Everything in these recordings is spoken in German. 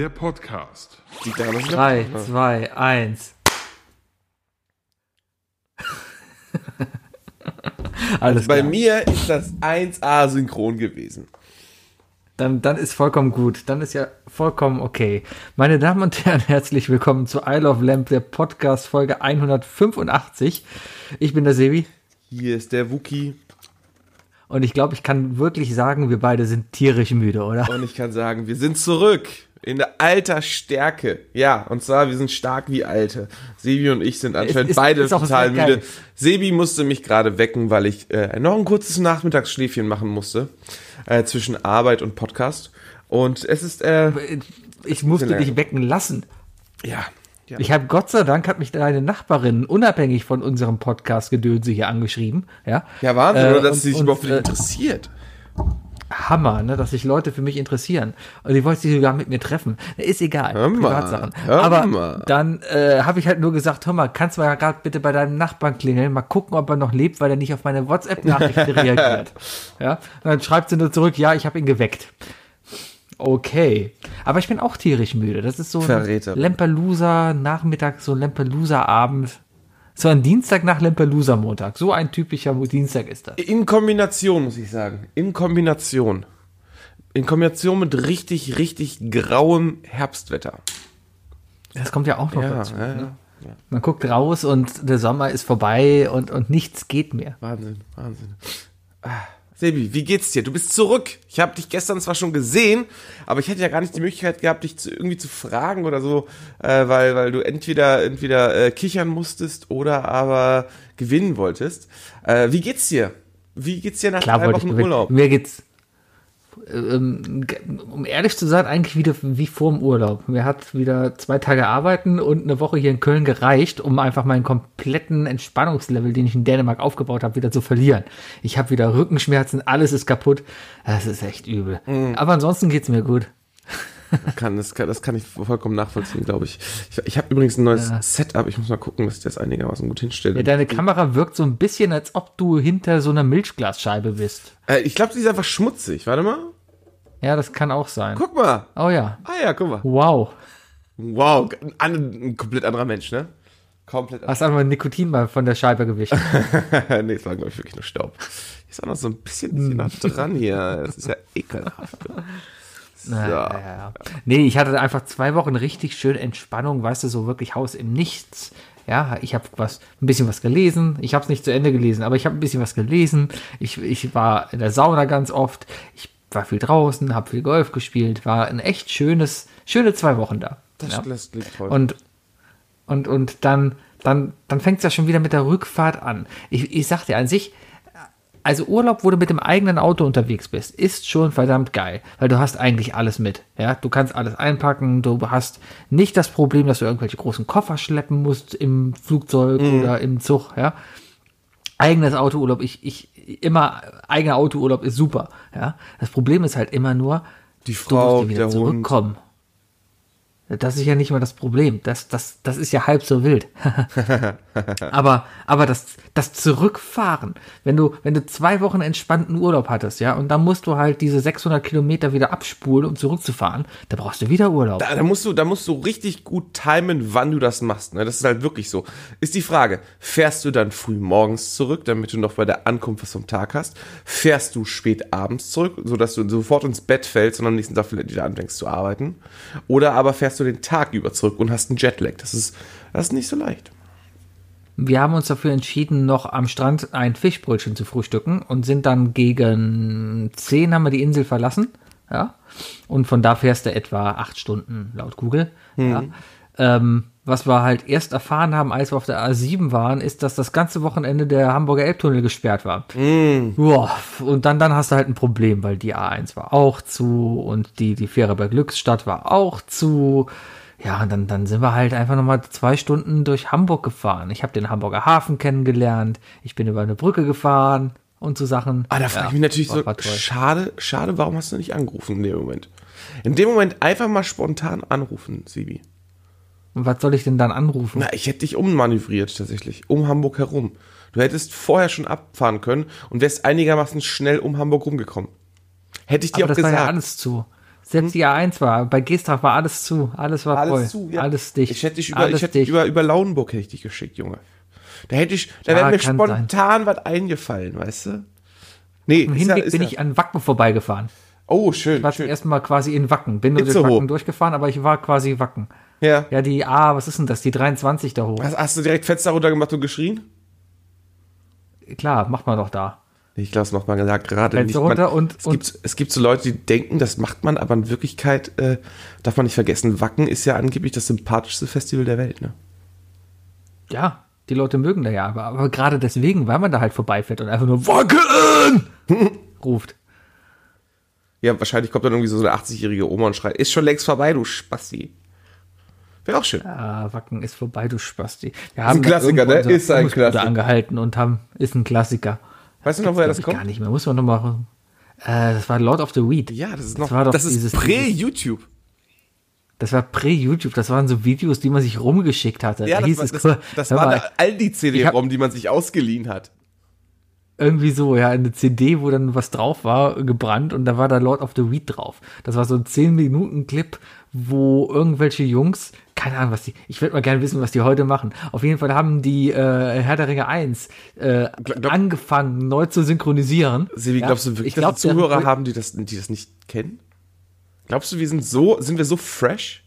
of. Der Podcast. Die Dame ist 3, 2, 1. Alles Bei klar. mir ist das 1A synchron gewesen. Dann, dann ist vollkommen gut. Dann ist ja vollkommen okay. Meine Damen und Herren, herzlich willkommen zu I Love Lamp, der Podcast Folge 185. Ich bin der Sebi Hier ist der Wookie und ich glaube, ich kann wirklich sagen, wir beide sind tierisch müde, oder? und ich kann sagen, wir sind zurück in der alter Stärke. Ja, und zwar, wir sind stark wie Alte. Sebi und ich sind anscheinend ist- beide ist total sehr geil. müde. Sebi musste mich gerade wecken, weil ich äh, noch ein kurzes Nachmittagsschläfchen machen musste äh, zwischen Arbeit und Podcast. Und es ist, äh, Ich musste Sehr dich wecken lassen. ja, ja. Ich habe Gott sei Dank hat mich deine Nachbarin unabhängig von unserem Podcast Gedönse hier angeschrieben, ja. Ja, Wahnsinn, Äh, oder dass und- sie sich und, überhaupt äh, interessiert. Hammer, ne, dass sich Leute für mich interessieren. Und die wollte sich sogar mit mir treffen. Ist egal, Hör mal, Privatsachen. hör Aber mal. dann äh, habe ich halt nur gesagt, hör mal, kannst du mal gerade bitte bei deinem Nachbarn klingeln, mal gucken, ob er noch lebt, weil er nicht auf meine WhatsApp-Nachrichten reagiert. Ja, und dann schreibt sie nur zurück, ja, ich habe ihn geweckt. Okay. Aber ich bin auch tierisch müde. Das ist so ein. Lampelusa Nachmittag, so ein Lampelusa Abend. So ein Dienstag nach Lampelusa Montag. So ein typischer Dienstag ist das. In Kombination, muss ich sagen. In Kombination. In Kombination mit richtig, richtig grauem Herbstwetter. Das kommt ja auch noch Ja, dazu. ja, ne? ja. Man guckt raus und der Sommer ist vorbei und, und nichts geht mehr. Wahnsinn, Wahnsinn. Ah, Sebi, wie geht's dir? Du bist zurück. Ich habe dich gestern zwar schon gesehen, aber ich hätte ja gar nicht die Möglichkeit gehabt, dich zu, irgendwie zu fragen oder so, äh, weil, weil du entweder, entweder äh, kichern musstest oder aber gewinnen wolltest. Äh, wie geht's dir? Wie geht's dir nach Klar drei Wochen. Urlaub? Mir geht's, ge- um ehrlich zu sein, eigentlich wieder wie vor dem Urlaub. Mir hat wieder zwei Tage arbeiten und eine Woche hier in Köln gereicht, um einfach meinen kompletten Entspannungslevel, den ich in Dänemark aufgebaut habe, wieder zu verlieren. Ich habe wieder Rückenschmerzen, alles ist kaputt. Das ist echt übel. Mhm. Aber ansonsten geht's mir gut. Kann, das, kann, das kann ich vollkommen nachvollziehen, glaube ich. Ich, ich habe übrigens ein neues Setup. Ich muss mal gucken, dass ich das einigermaßen gut hinstelle. Ja, deine Kamera wirkt so ein bisschen, als ob du hinter so einer Milchglasscheibe bist. äh, ich glaube, sie ist einfach schmutzig. Warte mal. Ja, das kann auch sein. Guck mal. Oh ja. Ah ja, guck mal. Wow. Wow, ein, ein komplett anderer Mensch, ne? Komplett Hast einfach Nikotin mal von der Scheibe gewischt. nee, es war, glaube ich, wirklich nur Staub. Ist auch noch so ein bisschen, dran hier. Das ist ja ekelhaft. So. Ja, ja, ja. Nee, ich hatte einfach zwei Wochen richtig schön Entspannung, weißt du, so wirklich Haus im Nichts. Ja, ich habe was, ein bisschen was gelesen. Ich habe es nicht zu Ende gelesen, aber ich habe ein bisschen was gelesen. Ich, ich war in der Sauna ganz oft. Ich war viel draußen, habe viel Golf gespielt. War ein echt schönes, schöne zwei Wochen da. Das, ja. klingt toll. Und, und, und dann, dann, dann fängt es ja schon wieder mit der Rückfahrt an. Ich, ich sag dir an sich, also Urlaub, wo du mit dem eigenen Auto unterwegs bist, ist schon verdammt geil, weil du hast eigentlich alles mit. Ja, du kannst alles einpacken, du hast nicht das Problem, dass du irgendwelche großen Koffer schleppen musst im Flugzeug oder im Zug. Ja, eigenes Autourlaub, ich, ich immer eigener Autourlaub ist super. Ja, das Problem ist halt immer nur, die du Frau, musst ja wieder der Hund. Das ist ja nicht mal das Problem. Das, das, das ist ja halb so wild. aber, aber das, das Zurückfahren, wenn du, wenn du zwei Wochen entspannten Urlaub hattest, ja, und dann musst du halt diese 600 Kilometer wieder abspulen, um zurückzufahren, da brauchst du wieder Urlaub. Da, da musst du, da musst du richtig gut timen, wann du das machst. Ne? Das ist halt wirklich so. Ist die Frage, fährst du dann früh morgens zurück, damit du noch bei der Ankunft was vom Tag hast? Fährst du spät abends zurück, sodass du sofort ins Bett fällst und am nächsten Tag vielleicht wieder anfängst zu arbeiten? Oder aber fährst du den Tag über zurück und hast einen Jetlag? Das ist, das ist nicht so leicht. Wir haben uns dafür entschieden, noch am Strand ein Fischbrötchen zu frühstücken und sind dann gegen 10 haben wir die Insel verlassen. Ja. Und von da fährst du etwa acht Stunden laut Google. Ja. Ähm, was wir halt erst erfahren haben, als wir auf der A7 waren, ist, dass das ganze Wochenende der Hamburger Elbtunnel gesperrt war. Boah, und dann, dann hast du halt ein Problem, weil die A1 war auch zu und die, die Fähre bei Glücksstadt war auch zu. Ja, und dann, dann sind wir halt einfach nochmal zwei Stunden durch Hamburg gefahren. Ich habe den Hamburger Hafen kennengelernt, ich bin über eine Brücke gefahren und so Sachen. Ah, da frage Ja, ich mich natürlich so, schade, schade, warum hast du nicht angerufen in dem Moment? In dem Moment einfach mal spontan anrufen, Sibi. Und was soll ich denn dann anrufen? Na, ich hätte dich ummanövriert tatsächlich, um Hamburg herum. Du hättest vorher schon abfahren können und wärst einigermaßen schnell um Hamburg rumgekommen. Hätte ich dir Aber auch das war gesagt. ja alles zu. Selbst die A1 war, bei Geestach war alles zu, alles war voll, Alles zu, ja. alles dicht. Ich hätte dich über, ich hätte dicht. über, über Lauenburg hätte ich dich geschickt, Junge. Da hätte ich, da Ja, wäre mir spontan was eingefallen, weißt du? Nee, Im ja- Hinweg bin ja- ich an Wacken vorbeigefahren. Oh, schön, Ich war zum schön. ersten Mal quasi in Wacken. Bin nur durch. Wacken durchgefahren, aber ich war quasi Wacken. Ja. Ja, die A, was ist denn das? Die 23 da hoch. Hast, hast du direkt Fenster runtergemacht und geschrien? Klar, macht man doch da. Ich glaube, das macht man ja gerade Fenster nicht. Man, runter und- es, und- gibt, es gibt so Leute, die denken, das macht man, aber in Wirklichkeit äh, darf man nicht vergessen, Wacken ist ja angeblich das sympathischste Festival der Welt. Ne? Ja, die Leute mögen da ja, aber, aber gerade deswegen, weil man da halt vorbeifährt und einfach nur Wacken ruft. Ja, wahrscheinlich kommt dann irgendwie so eine 80-jährige Oma und schreit, ist schon längst vorbei, du Spasti. Wäre auch schön. Ah, Wacken ist vorbei, du Spasti. Wir ein da Klassiker, ne? Ist ein Klassiker. angehalten und haben, ist ein Klassiker. Weißt du noch, woher das kommt? gar nicht mehr. Muss man noch mal. Äh, das war Lord of the Weed. Ja, das ist Das noch, war doch das ist dieses- prä-YouTube. Das war prä-YouTube. Das waren so Videos, die man sich rumgeschickt hatte. Ja, da das war, das, das war eine Aldi-CD-ROM, die man sich ausgeliehen hat. Irgendwie so, ja, eine CD, wo dann was drauf war, gebrannt und da war da Lord of the Weed drauf. Das war so ein 10-Minuten-Clip, wo irgendwelche Jungs, keine Ahnung, was die, ich würde mal gerne wissen, was die heute machen. Auf jeden Fall haben die äh, Herr der Ringe 1 äh, Gla- glaub- angefangen, neu zu synchronisieren. Sebi, Ja, glaubst du wirklich, ich glaub, dass wir Zuhörer haben, die das, die das nicht kennen? Glaubst du, wir sind so, sind wir so fresh?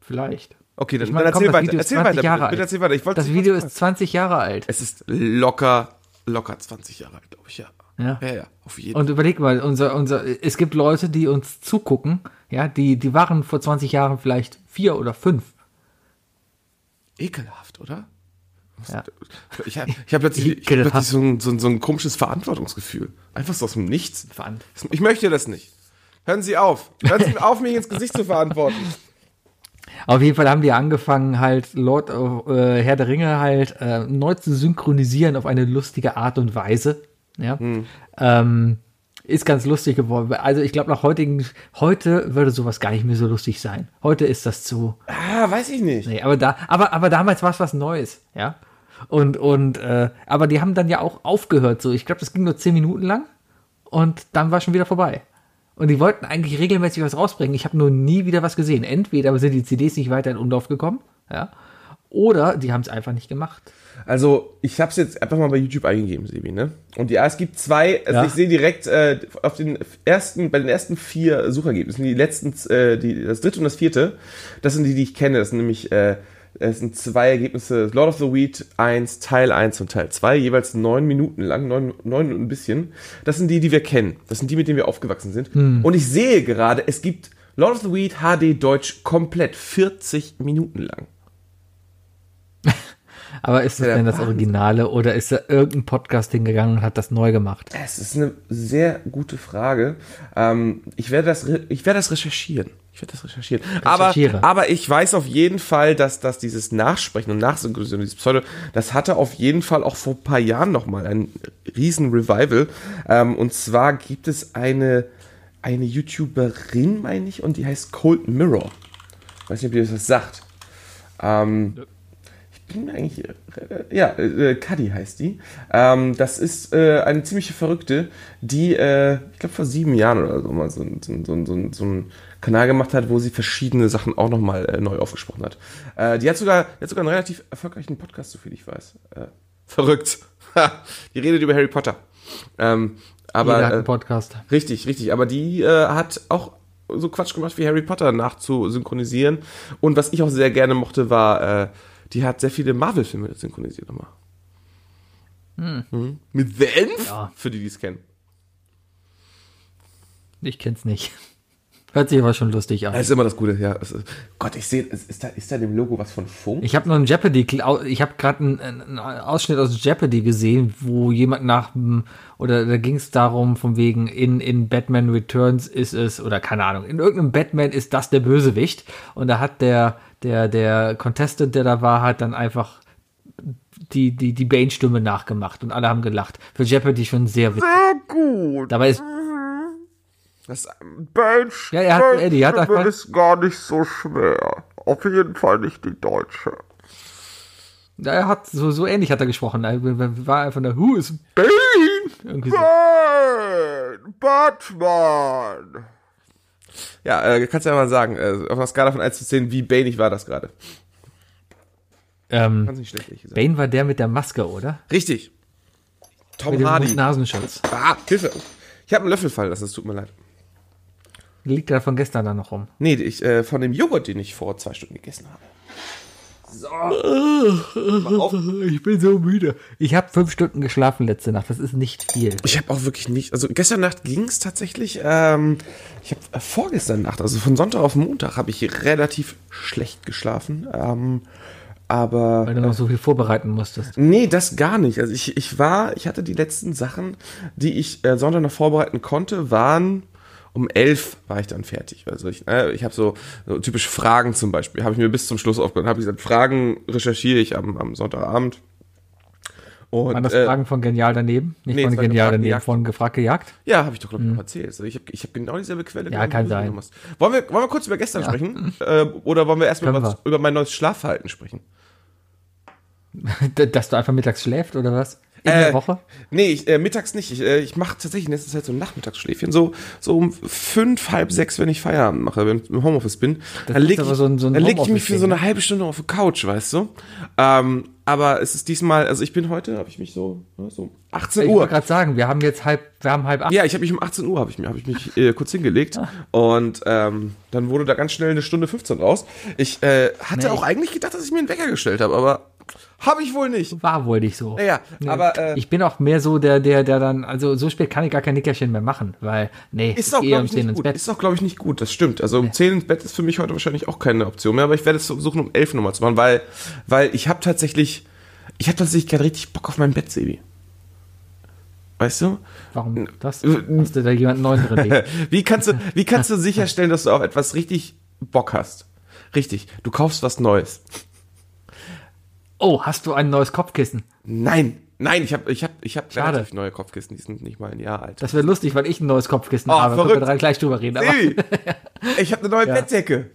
Vielleicht. Okay, dann, Ich meine, dann komm, erzähl das weiter. Erzähl 20 weiter. Bitte, bitte erzähl weiter. Ich Das Video ist 20 Jahre alt. Es ist locker, locker 20 Jahre alt, glaube ich, ja. Ja. Ja, ja, auf jeden Und überleg mal, unser, unser, es gibt Leute, die uns zugucken, ja, die, die waren vor 20 Jahren vielleicht vier oder fünf. Ekelhaft, oder? Ja. Ich habe ich hab plötzlich, ich hab plötzlich so, ein, so, ein, so ein komisches Verantwortungsgefühl. Einfach so aus dem Nichts. Ich möchte das nicht. Hören Sie auf. Hören Sie auf, mich ins Gesicht zu verantworten. Auf jeden Fall haben die angefangen, halt Lord of, äh, Herr der Ringe halt äh, neu zu synchronisieren auf eine lustige Art und Weise. Ja. Ähm, ist ganz lustig geworden. Also ich glaube, nach heutigen, heute würde sowas gar nicht mehr so lustig sein. Heute ist das zu. Ah, weiß ich nicht. Nee, aber da, aber, aber damals war es was Neues, ja. Und, und, äh, aber die haben dann ja auch aufgehört, so. Ich glaube, das ging nur zehn Minuten lang und dann war schon wieder vorbei. Und die wollten eigentlich regelmäßig was rausbringen. Ich habe nur nie wieder was gesehen. Entweder sind die CDs nicht weiter in Umlauf gekommen, ja, oder die haben es einfach nicht gemacht. Also, ich habe es jetzt einfach mal bei YouTube eingegeben, Sebi, ne? Und ja, es gibt zwei, also Ja. ich sehe direkt äh, auf den ersten, bei den ersten vier Suchergebnissen, die letzten, äh, die, das dritte und das vierte, das sind die, die ich kenne. Das sind nämlich, äh, es sind zwei Ergebnisse, Lord of the Weed 1, Teil 1 und Teil 2, jeweils neun Minuten lang, neun, neun und ein bisschen. Das sind die, die wir kennen. Das sind die, mit denen wir aufgewachsen sind. Und ich sehe gerade, es gibt Lord of the Weed HD Deutsch komplett 40 Minuten lang. Aber ist das Ja, denn das. Originale oder ist da irgendein Podcast hingegangen und hat das neu gemacht? Es ist eine sehr gute Frage. Ähm, ich werde das, ich werde das recherchieren. Ich werde das recherchieren. Aber, aber ich weiß auf jeden Fall, dass, dass dieses Nachsprechen und Nachsynchronisieren, dieses Pseudo, das hatte auf jeden Fall auch vor ein paar Jahren nochmal ein riesen Revival. Ähm, und zwar gibt es eine, eine YouTuberin, meine ich, und die heißt Cold Mirror. Weiß nicht, ob ihr das was sagt. Ähm, ich bin mir eigentlich, äh, ja, äh, Cuddy heißt die. Ähm, das ist äh, eine ziemliche Verrückte, die, äh, ich glaube, vor sieben Jahren oder so mal so, so, so, so, so einen Kanal gemacht hat, wo sie verschiedene Sachen auch nochmal äh, neu aufgesprochen hat. Äh, die hat sogar, die hat sogar einen relativ erfolgreichen Podcast, soviel ich weiß. Äh, verrückt. Die redet über Harry Potter. Ähm, aber Jeder hat äh, einen Podcast. Richtig, richtig. Aber die äh, hat auch so Quatsch gemacht wie Harry Potter nachzusynchronisieren. Und was ich auch sehr gerne mochte, war, äh, die hat sehr viele Marvel-Filme synchronisiert nochmal. Hm. Mit The Enf? Ja. Für die, die es kennen. Ich kenn's nicht. Hört sich aber schon lustig an. Das ist immer das Gute, ja. Ist, Gott, ich sehe, ist, ist, da, ist da dem Logo was von Funk? Ich habe nur ein Jeopardy, ich habe gerade einen, einen Ausschnitt aus Jeopardy gesehen, wo jemand nach, dem- oder da ging es darum, von wegen in, in Batman Returns ist es, oder keine Ahnung, in irgendeinem Batman ist das der Bösewicht. Und da hat der, der, der Contestant, der da war, hat dann einfach die, die, die Bane-Stimme nachgemacht und alle haben gelacht. Für Jeopardy schon sehr witzig. Sehr gut. Dabei ist, Das Mensch, Ja, er hat- Eddie hat einfach- ist gar nicht so schwer. Auf jeden Fall nicht die deutsche. ja, er hat, so, so ähnlich hat er gesprochen. Er war einfach der Who is Bane? Irgendwie so. Bane, Batman. Ja, äh, kannst du ja mal sagen, äh, auf einer Skala von 1 zu 10, wie bainig war das gerade? Ähm, Ganz nicht schlecht, ehrlich gesagt. Bane war der mit der Maske, oder? Richtig. Tom Mit dem Hardy. Nasenschutz. Ah, Hilfe. Ich habe einen Löffel fallen lassen, es tut mir leid. Liegt da von gestern da noch rum. Nee, ich, äh, von dem Joghurt, den ich vor zwei Stunden gegessen habe. So. Mach auf. Ich bin so müde. Ich habe fünf Stunden geschlafen letzte Nacht. Das ist nicht viel. Ich habe auch wirklich nicht, also gestern Nacht ging es tatsächlich, ähm, ich habe äh, vorgestern Nacht, also von Sonntag auf Montag, habe ich relativ schlecht geschlafen. Ähm, aber Weil du noch so viel vorbereiten musstest. Nee, das gar nicht. Also ich, ich war, ich hatte die letzten Sachen, die ich äh, Sonntag noch vorbereiten konnte, waren um elf war ich dann fertig. Also ich, äh, ich habe so, so typisch Fragen zum Beispiel, habe ich mir bis zum Schluss aufgehört, habe gesagt, Fragen recherchiere ich am, am Sonntagabend. Und, Waren das äh, Fragen von Genial daneben? Nicht nee, von Genial daneben, gejagt. von Gefragt gejagt? Ja, habe ich doch glaube ich noch erzählt. Also ich habe ich hab genau dieselbe Quelle. Ja, kann sein. Wollen wir, wollen wir kurz über gestern sprechen? Äh, oder wollen wir erstmal über, über mein neues Schlafverhalten sprechen? Dass du einfach mittags schläft oder was? In Äh, der Woche? Nee, ich, äh, mittags nicht. Ich, äh, ich mache tatsächlich in letzter Zeit so ein Nachmittagsschläfchen. So, so um fünf, halb sechs, wenn ich Feierabend mache, wenn ich im Homeoffice bin. dann ist leg aber ich, so ein- so ein dann leg ich mich für so eine ne? halbe Stunde auf die Couch, weißt du? Ähm, aber es ist diesmal, also ich bin heute, habe ich mich so, ne, so 18 Ich Uhr. wollte gerade sagen, wir haben jetzt halb, wir haben halb acht. Ja, ich habe mich um 18 Uhr habe ich, hab ich mich äh, kurz hingelegt und ähm, dann wurde da ganz schnell eine Stunde 15 raus. Ich äh, hatte Nee. auch eigentlich gedacht, dass ich mir einen Wecker gestellt habe, aber habe ich wohl nicht. War wohl nicht so. Naja, aber äh, ich bin auch mehr so der, der, der dann, also so spät kann ich gar kein Nickerchen mehr machen, weil, nee, Ist auch, glaube um ich, 10 nicht ins gut. Bett. Ist auch, glaube ich, nicht gut. Das stimmt. Also um 10 ins Bett ist für mich heute wahrscheinlich auch keine Option mehr, aber ich werde es versuchen, um 11 nochmal zu machen, weil, weil ich habe tatsächlich, ich habe tatsächlich gerade richtig Bock auf mein Bett, Sebi. Weißt du? Warum das? Hast du da jemanden neuen drin? Wie kannst du, wie kannst du sicherstellen, dass du auf etwas richtig Bock hast? Richtig. Du kaufst was Neues. Oh, hast du ein neues Kopfkissen? Nein. Nein, ich habe ich hab, ich hab Schade. relativ neue Kopfkissen, die sind nicht mal ein Jahr alt. Das wäre lustig, weil ich ein neues Kopfkissen Oh, habe. Können verrückt. wir dran gleich drüber reden. Sebi, ich habe eine neue Ja. Bettdecke.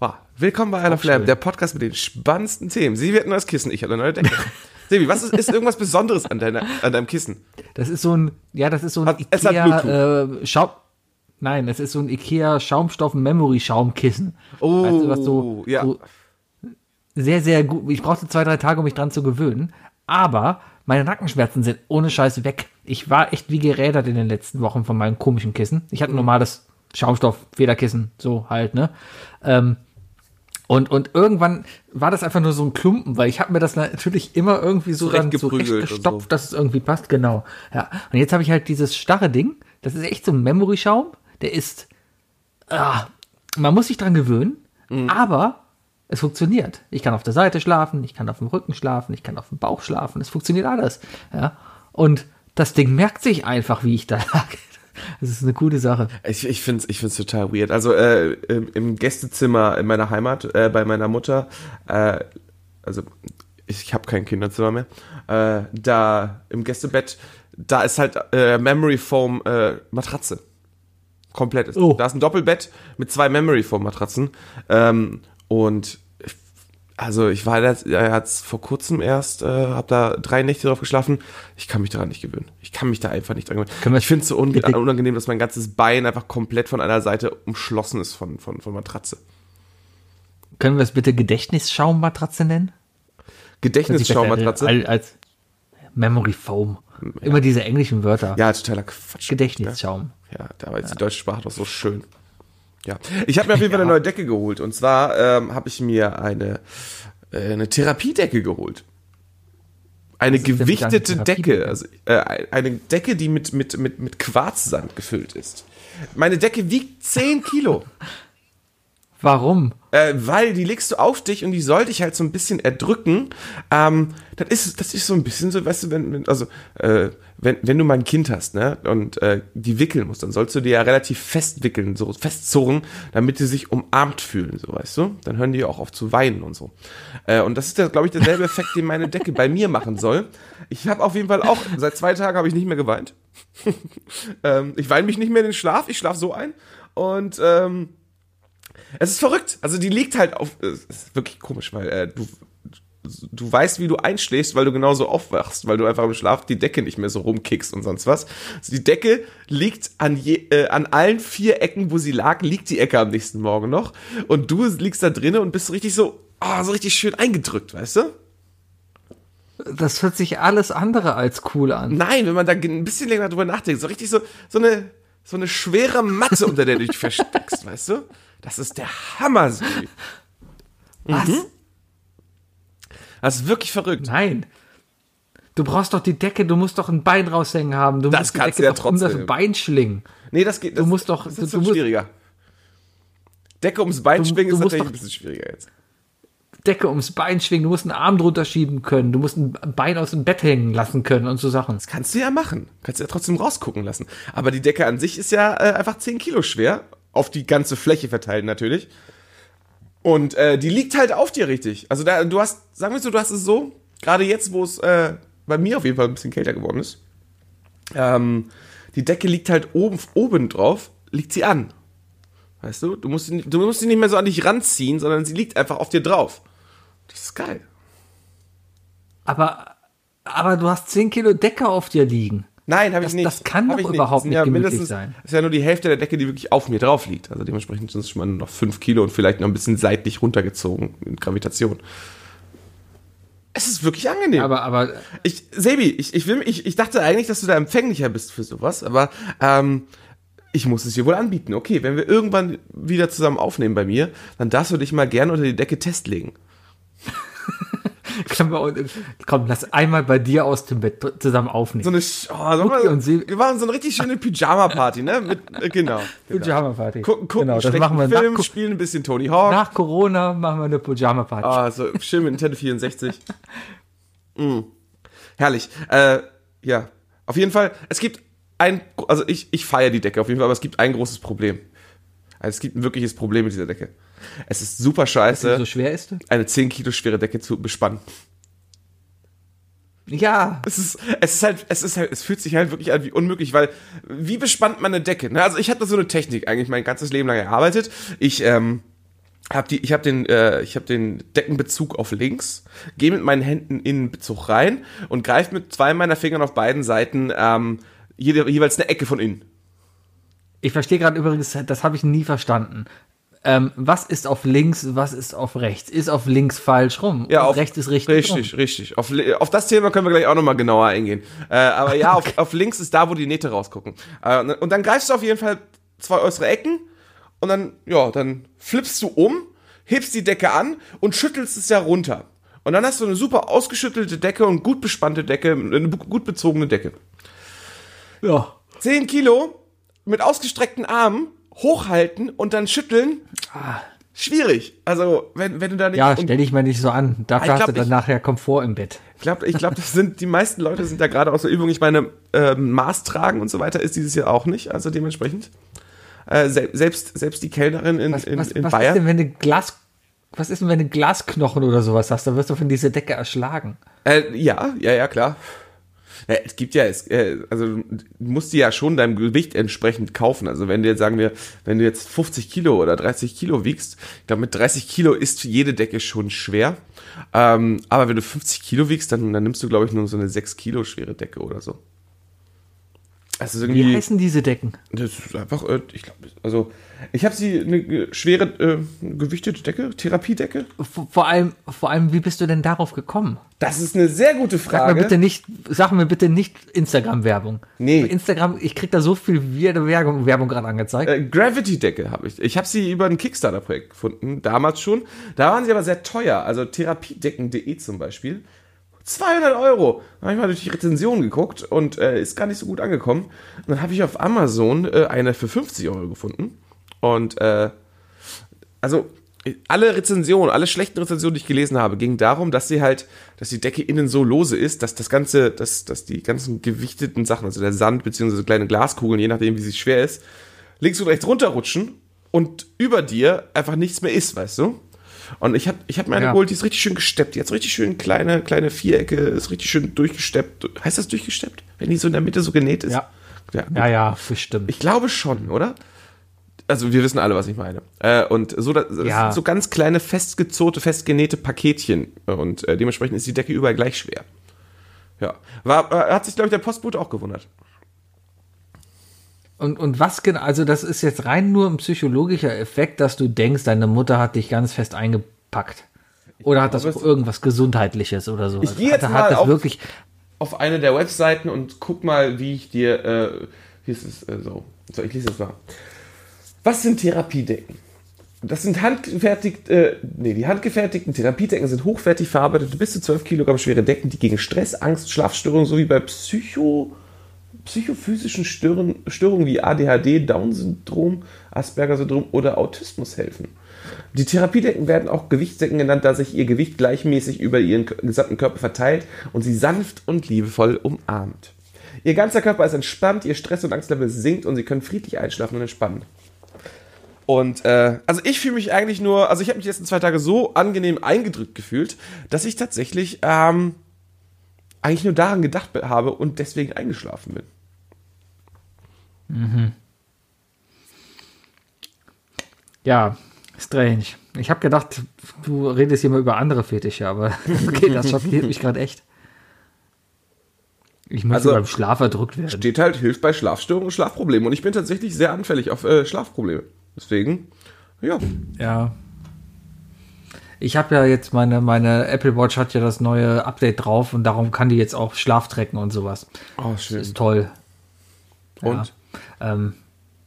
Wow. Willkommen bei schön. Lamb, der Podcast mit den spannendsten Themen. Sie wird ein neues Kissen, ich habe eine neue Decke. Sebi, was ist, ist irgendwas Besonderes an, deiner, an deinem Kissen? das ist so ein, ja, das ist so ein Hat- Ikea äh, Schaum. Nein, es ist so ein Ikea Schaumstoff Memory Schaumkissen. Oh, weißt du, was so, ja. so sehr, sehr gut. Ich brauchte zwei, drei Tage, um mich dran zu gewöhnen. Aber meine Nackenschmerzen sind ohne Scheiß weg. Ich war echt wie gerädert in den letzten Wochen von meinem komischen Kissen. Ich hatte ein normales Schaumstoff, Federkissen, so halt, ne? Ähm, und, und irgendwann war das einfach nur so ein Klumpen, weil ich habe mir das natürlich immer irgendwie so dann so und gestopft, so. dass es irgendwie passt, genau. Ja. Und jetzt habe ich halt dieses starre Ding, das ist echt so ein Memory-Schaum, der ist, ah, man muss sich dran gewöhnen, Mhm. aber es funktioniert. Ich kann auf der Seite schlafen, ich kann auf dem Rücken schlafen, ich kann auf dem Bauch schlafen, es funktioniert alles. Ja. Und das Ding merkt sich einfach, wie ich da lag. Das ist eine coole Sache. Ich, ich finde es ich find's total weird. Also äh, im, im Gästezimmer in meiner Heimat, äh, bei meiner Mutter, äh, also ich, ich habe kein Kinderzimmer mehr, äh, da im Gästebett, da ist halt äh, Memory Foam äh, Matratze. Komplett. Oh. Da ist ein Doppelbett mit zwei Memory Foam Matratzen. Ähm, und also ich war jetzt, ja, jetzt vor kurzem erst, äh, habe da drei Nächte drauf geschlafen. Ich kann mich daran nicht gewöhnen. Ich kann mich da einfach nicht dran gewöhnen. Ich finde es so unangenehm, dass mein ganzes Bein einfach komplett von einer Seite umschlossen ist von, von, von Matratze. Können wir es bitte Gedächtnisschaummatratze nennen? Gedächtnisschaumatratze. Als, als Memory Foam. Immer diese englischen Wörter. Ja, totaler Quatsch. Gedächtnisschaum. Ja, dabei ist die deutsche Sprache doch so schön. Ja, ich habe mir auf jeden Fall eine neue Decke geholt. Und zwar ähm, habe ich mir eine, äh, eine Therapiedecke geholt. Eine gewichtete Decke. Also, äh, eine Decke, die mit, mit, mit, mit Quarzsand gefüllt ist. Meine Decke wiegt 10 Kilo. Warum? Äh, weil die legst du auf dich und die soll dich halt so ein bisschen erdrücken. Ähm, das ist, das ist so ein bisschen so, weißt du, wenn, wenn also äh, wenn, wenn du mal ein Kind hast, ne, und äh, die wickeln musst, dann sollst du die ja relativ fest wickeln, so festzurren, damit die sich umarmt fühlen, so weißt du. Dann hören die auch auf zu weinen und so. Äh, und das ist ja, glaube ich, derselbe Effekt, den meine Decke bei mir machen soll. Ich habe auf jeden Fall auch seit zwei Tagen habe ich nicht mehr geweint. ähm, ich weine mich nicht mehr in den Schlaf, ich schlafe so ein und ähm, es ist verrückt. Also die liegt halt auf. Es ist wirklich komisch, weil äh, du du weißt, wie du einschläfst, weil du genauso aufwachst, weil du einfach im Schlaf die Decke nicht mehr so rumkickst und sonst was. Also die Decke liegt an, je, äh, an allen vier Ecken, wo sie lag, liegt die Ecke am nächsten Morgen noch. Und du liegst da drinnen und bist richtig so, oh, so richtig schön eingedrückt, weißt du? Das hört sich alles andere als cool an. Nein, wenn man da ein bisschen länger drüber nachdenkt, so richtig so, so eine, so eine schwere Matte, unter der du dich versteckst, weißt du? Das ist der Hammer, Sebi. Was? Mhm. Das ist wirklich verrückt. Nein. Du brauchst doch die Decke, du musst doch ein Bein raushängen haben. Du Das musst die Decke du ja doch um trotzdem. das Bein schlingen. Nee, das geht. Das, Du musst doch- Das ist du musst- schwieriger. Decke ums Bein Du- schwingen du ist natürlich doch- ein bisschen schwieriger jetzt. Decke ums Bein schwingen, du musst einen Arm drunter schieben können, du musst ein Bein aus dem Bett hängen lassen können und so Sachen. Das kannst du ja machen. Kannst du ja trotzdem rausgucken lassen. Aber die Decke an sich ist ja äh, einfach 10 Kilo schwer. Auf die ganze Fläche verteilt natürlich. Und äh, die liegt halt auf dir richtig. Also da, du hast, sagen wir so, du hast es so, gerade jetzt, wo es äh, bei mir auf jeden Fall ein bisschen kälter geworden ist. Ähm, die Decke liegt halt oben, oben drauf, liegt sie an. Weißt du? Du musst, du musst sie nicht mehr so an dich ranziehen, sondern sie liegt einfach auf dir drauf. Das ist geil. Aber, aber du hast 10 Kilo Decke auf dir liegen. Nein, habe ich Das- nicht. das kann Hab doch überhaupt sind nicht ja gemütlich sein. Das ist ja nur die Hälfte der Decke, die wirklich auf mir drauf liegt. Also dementsprechend sind es schon mal noch 5 Kilo und vielleicht noch ein bisschen seitlich runtergezogen in Gravitation. Es ist wirklich angenehm. Aber, aber ich, Sebi, ich, ich, will, ich, ich dachte eigentlich, dass du da empfänglicher bist für sowas, aber ähm, ich muss es dir wohl anbieten. Okay, wenn wir irgendwann wieder zusammen aufnehmen bei mir, dann darfst du dich mal gerne unter die Decke testlegen. können wir, komm, lass einmal bei dir aus dem Bett zusammen aufnehmen. So eine, Sch- oh, Mucki mal, und Sie- wir machen so eine richtig schöne Pyjama-Party, ne? Mit, äh, genau. genau. Pyjama-Party. Gucken, gucken genau, das machen wir Film, nach, spielen ein bisschen Tony Hawk. nach Corona, machen wir eine Pyjama-Party. Ah, so schön mit Nintendo 64. mm. Herrlich. Äh, ja, auf jeden Fall, es gibt ein, also ich, ich feiere die Decke auf jeden Fall, aber es gibt ein großes Problem. Also es gibt ein wirkliches Problem mit dieser Decke. Es ist super scheiße, so schwer ist die? eine 10 Kilo schwere Decke zu bespannen. Ja, Es ist, es ist halt, es ist halt, es fühlt sich halt wirklich an wie unmöglich, weil wie bespannt man eine Decke? Ne? Also ich habe da so eine Technik eigentlich mein ganzes Leben lang erarbeitet. Ich ähm, habe die, ich habe den, äh, ich habe den Deckenbezug auf links, gehe mit meinen Händen in den Bezug rein und greife mit zwei meiner Fingern auf beiden Seiten ähm, jede, jeweils eine Ecke von innen. ich verstehe gerade übrigens, das habe ich nie verstanden. Ähm, was ist auf links, was ist auf rechts? Ist auf links falsch rum? Ja, auf, rechts ist richtig. Richtig, richtig. Auf, auf das Thema können wir gleich auch nochmal genauer eingehen. Äh, aber ja, auf, auf links ist da, wo die Nähte rausgucken. Äh, und dann greifst du auf jeden Fall zwei äußere Ecken und dann, ja, dann flippst du um, hebst die Decke an und schüttelst es ja runter. Und dann hast du eine super ausgeschüttelte Decke und gut bespannte Decke, eine gut bezogene Decke. rum. Ja. 10 Kilo mit ausgestreckten Armen hochhalten und dann schütteln. Schwierig. Also, wenn, wenn du da nicht. Ja, stell dich mal nicht so an. Dafür Ich hast du dann ich- nachher Komfort im Bett. Ich glaube, ich glaub, das sind die meisten Leute sind da gerade aus der Übung. Ich meine, ähm, Maß tragen und so weiter ist dieses Jahr auch nicht, also dementsprechend. Äh, sel selbst, selbst die Kellnerin in, Was, in, was, in was ist Bayern. denn, wenn du Glas, was ist denn, wenn du Glasknochen oder sowas hast? Da wirst du von dieser Decke erschlagen. Äh, ja, ja, ja, klar. Ja, es gibt ja, es, äh, also du musst die ja schon deinem Gewicht entsprechend kaufen. Also wenn du jetzt sagen wir, wenn du jetzt 50 Kilo oder 30 Kilo wiegst, ich glaube mit 30 Kilo ist jede Decke schon schwer. Ähm, aber wenn du 50 Kilo wiegst, dann, dann nimmst du glaube ich nur so eine 6 Kilo schwere Decke oder so. Also Wie irgendwie. heißen diese Decken? Das ist einfach, äh, ich glaube, also ich habe sie eine schwere, äh, gewichtete Decke, Therapiedecke. Vor allem, vor allem, wie bist du denn darauf gekommen? Das ist eine sehr gute Sag mir Frage. bitte nicht, sag mir bitte nicht Instagram-Werbung. Nee. Instagram, ich krieg da so viel weirde Werbung, Werbung gerade angezeigt. Äh, Gravity-Decke habe ich. Ich habe sie über ein Kickstarter-Projekt gefunden, damals schon. Da waren sie aber sehr teuer. Also therapiedecken.de zum Beispiel. 200 Euro. Da habe ich mal durch die Rezension geguckt und äh, ist gar nicht so gut angekommen. Und dann habe ich auf Amazon äh, eine für 50 Euro gefunden. Und äh, also alle Rezensionen, alle schlechten Rezensionen, die ich gelesen habe, gingen darum, dass sie halt, dass die Decke innen so lose ist, dass das ganze, dass, dass die ganzen gewichteten Sachen, also der Sand beziehungsweise kleine Glaskugeln, je nachdem wie sie schwer ist, links und rechts runterrutschen und über dir einfach nichts mehr ist, weißt du? Und ich habe ich hab mir eine Ja. geholt, die ist richtig schön gesteppt. Die hat so richtig schön kleine, kleine Vierecke, ist richtig schön durchgesteppt. Heißt das durchgesteppt? Wenn die so in der Mitte so genäht ist? Ja. ja. ja, ja, bestimmt. Ich glaube schon, oder? Also wir wissen alle, was ich meine. Äh, und so, das, Ja. sind so ganz kleine, festgezogte, festgenähte Paketchen. Und äh, dementsprechend ist die Decke überall gleich schwer. Ja. War, äh, hat sich, glaube ich, der Postbote auch gewundert. Und, und was genau, also das ist jetzt rein nur ein psychologischer Effekt, dass du denkst, deine Mutter hat dich ganz fest eingepackt. Oder hat das glaube, auch irgendwas Gesundheitliches oder so? Ich gehe jetzt hat, mal hat das auf- wirklich, Auf eine der Webseiten und guck mal, wie ich dir, äh, wie ist es, äh, so. So, ich lese das mal. Was sind Therapiedecken? Das sind handgefertigt, äh, nee, die handgefertigten Therapiedecken sind hochwertig verarbeitete, bis zu 12 Kilogramm schwere Decken, die gegen Stress, Angst, Schlafstörungen sowie bei Psycho, psychophysischen Störungen, Störungen wie ADHD, Down-Syndrom, Asperger-Syndrom oder Autismus helfen. Die Therapiedecken werden auch Gewichtsdecken genannt, da sich ihr Gewicht gleichmäßig über ihren gesamten Körper verteilt und sie sanft und liebevoll umarmt. Ihr ganzer Körper ist entspannt, ihr Stress- und Angstlevel sinkt und sie können friedlich einschlafen und entspannen. Und äh, also ich fühle mich eigentlich nur, also ich habe mich die letzten zwei Tage so angenehm eingedrückt gefühlt, dass ich tatsächlich ähm, eigentlich nur daran gedacht habe und deswegen eingeschlafen bin. ja, strange. Ich habe gedacht, du redest hier mal über andere Fetische, aber okay, das schockiert mich gerade echt. Ich muss Also- beim Schlaf erdrückt werden. Steht halt, hilft bei Schlafstörungen und Schlafproblemen. Und ich bin tatsächlich sehr anfällig auf äh, Schlafprobleme. Deswegen, ja. Ja. Ich habe ja jetzt meine, meine Apple Watch hat ja das neue Update drauf und darum kann die jetzt auch Schlaf tracken und sowas. Oh, schön. Ist toll. Und? Ähm,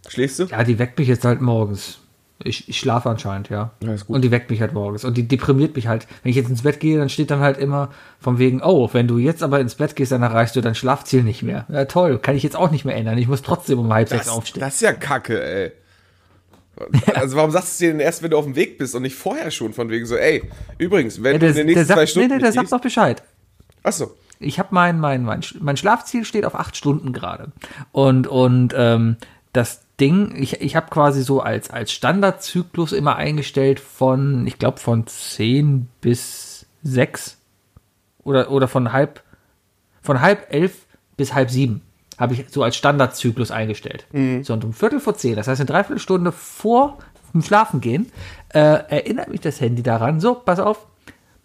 Schläfst du? ja, die weckt mich jetzt halt morgens. Ich, ich schlafe anscheinend, ja. Ja, ist gut. Und die weckt mich halt morgens. Und die deprimiert mich halt. Wenn ich jetzt ins Bett gehe, dann steht dann halt immer von wegen, oh, wenn du jetzt aber ins Bett gehst, dann erreichst du dein Schlafziel nicht mehr. Ja, toll. Kann ich jetzt auch nicht mehr ändern. Ich muss trotzdem um halb sechs Das, aufstehen. das ist ja kacke, ey. Also warum sagst du es dir denn erst, wenn du auf dem Weg bist und nicht vorher schon von wegen so, ey, übrigens, wenn Ja, du der, in den der nächsten zwei sagt, nee, Stunden nee, der nicht sagt noch Bescheid. Achso, ich habe mein, mein, mein, mein Schlafziel steht auf acht Stunden gerade. Und, und ähm, das Ding, ich, ich habe quasi so als, als Standardzyklus immer eingestellt von, ich glaube, von zehn bis sechs oder, oder von halb, von halb elf bis halb sieben habe ich so als Standardzyklus eingestellt. So, und um Viertel vor zehn, das heißt eine Dreiviertelstunde vor dem Schlafengehen, äh, erinnert mich das Handy daran, so, pass auf,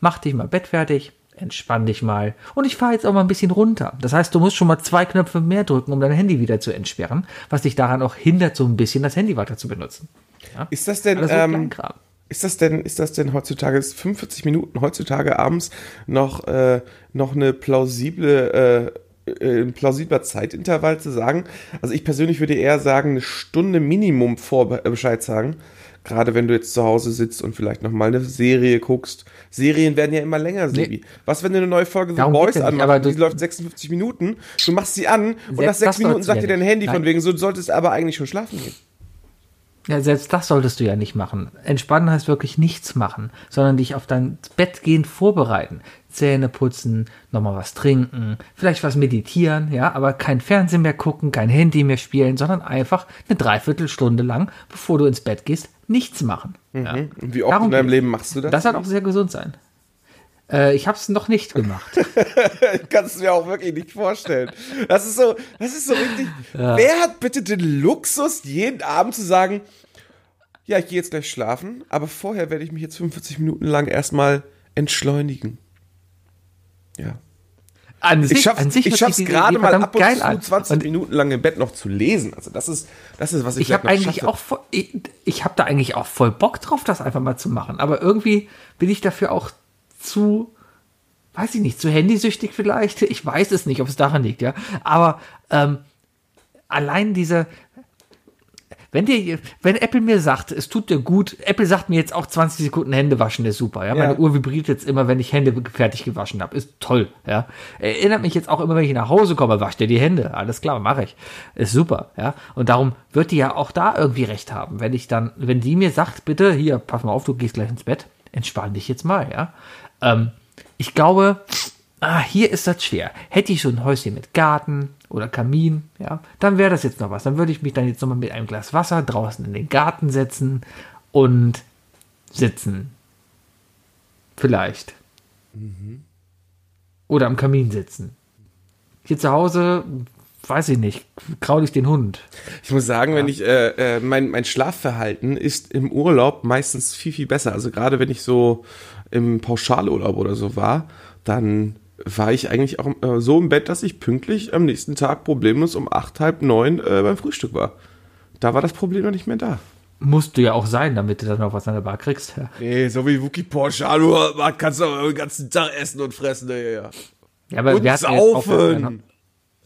mach dich mal Bett fertig, entspann dich mal. Und ich fahre jetzt auch mal ein bisschen runter. Das heißt, du musst schon mal zwei Knöpfe mehr drücken, um dein Handy wieder zu entsperren, was dich daran auch hindert, so ein bisschen das Handy weiter zu benutzen. Ja? ist das denn, Alles so ähm, ist das denn, ist das denn heutzutage, ist 45 Minuten heutzutage abends noch, äh, noch eine plausible, äh, äh, ein plausibler Zeitintervall zu sagen? Also ich persönlich würde eher sagen, eine Stunde Minimum vor äh, Bescheid sagen. Gerade wenn du jetzt zu Hause sitzt und vielleicht noch mal eine Serie guckst. Serien werden ja immer länger, Sebi. Was, wenn du eine neue Folge The Darum Boys geht's ja anmachst, die läuft 56 Minuten, du machst sie an und nach sechs Minuten sagt dir dein. Handy von Nein. wegen, so du solltest aber eigentlich schon schlafen gehen. Ja, selbst das solltest du ja nicht machen. Entspannen heißt wirklich nichts machen, sondern dich auf dein Bett gehen vorbereiten. Zähne putzen, nochmal was trinken, vielleicht was meditieren, ja, aber kein Fernsehen mehr gucken, kein Handy mehr spielen, sondern einfach eine Dreiviertelstunde lang, bevor du ins Bett gehst, nichts machen. Ja. Und wie oft Darum in deinem. Leben machst du das? Das hat auch sehr gesund sein. Äh, ich habe es noch nicht gemacht. Kannst du mir auch wirklich nicht vorstellen. Das ist so, das ist so richtig. Wer hat bitte den Luxus, jeden Abend zu sagen, ja, ich gehe jetzt gleich schlafen, aber vorher werde ich mich jetzt 45 Minuten lang erstmal entschleunigen. Ja. An Ich sich, schaff's, an sich ich schaff's die gerade mal ab und geil zu an. 20 Und Minuten lang im Bett noch zu lesen. Also das ist, das ist, was ich ich habe eigentlich schaffe. auch voll, ich, ich habe da eigentlich auch voll Bock drauf, das einfach mal zu machen. Aber irgendwie bin ich dafür auch zu, weiß ich nicht, zu handysüchtig vielleicht. Ich weiß es nicht, ob es daran liegt, ja. Aber ähm, allein diese, wenn dir, wenn Apple mir sagt, es tut dir gut, Apple sagt mir jetzt auch 20 Sekunden Hände waschen ist super, ja. Meine Ja. Uhr vibriert jetzt immer, wenn ich Hände fertig gewaschen habe. Ist toll, ja. Erinnert mich jetzt auch immer, wenn ich nach Hause komme, wasch dir die Hände. Alles klar, mache ich. Ist super, ja. Und darum wird die ja auch da irgendwie recht haben. Wenn ich dann, wenn die mir sagt, bitte, hier, pass mal auf, du gehst gleich ins Bett, entspann dich jetzt mal, ja. Ähm, ich glaube, ah, hier ist das schwer. Hätte ich so ein Häuschen mit Garten oder Kamin, ja, dann wäre das jetzt noch was. Dann würde ich mich dann jetzt nochmal mit einem Glas Wasser draußen in den Garten setzen und sitzen. Vielleicht. Oder am Kamin sitzen. Hier zu Hause weiß ich nicht, kraul ich den Hund. Ich muss sagen, wenn ich äh, äh, mein mein Schlafverhalten ist im Urlaub meistens viel viel besser. Also gerade wenn ich so im Pauschalurlaub oder so war, dann war ich eigentlich auch äh, so im Bett, dass ich pünktlich am nächsten Tag problemlos um acht halb neun äh, beim Frühstück war. Da war das Problem noch nicht mehr da. Musst du ja auch sein, damit du dann noch was an der Bar kriegst. Ja, Nee, so wie Wookie Pauschalurlaub kannst du aber den ganzen Tag essen und fressen. Ja, ja. Ja, aber Und wir hatten, jetzt auch, saufen.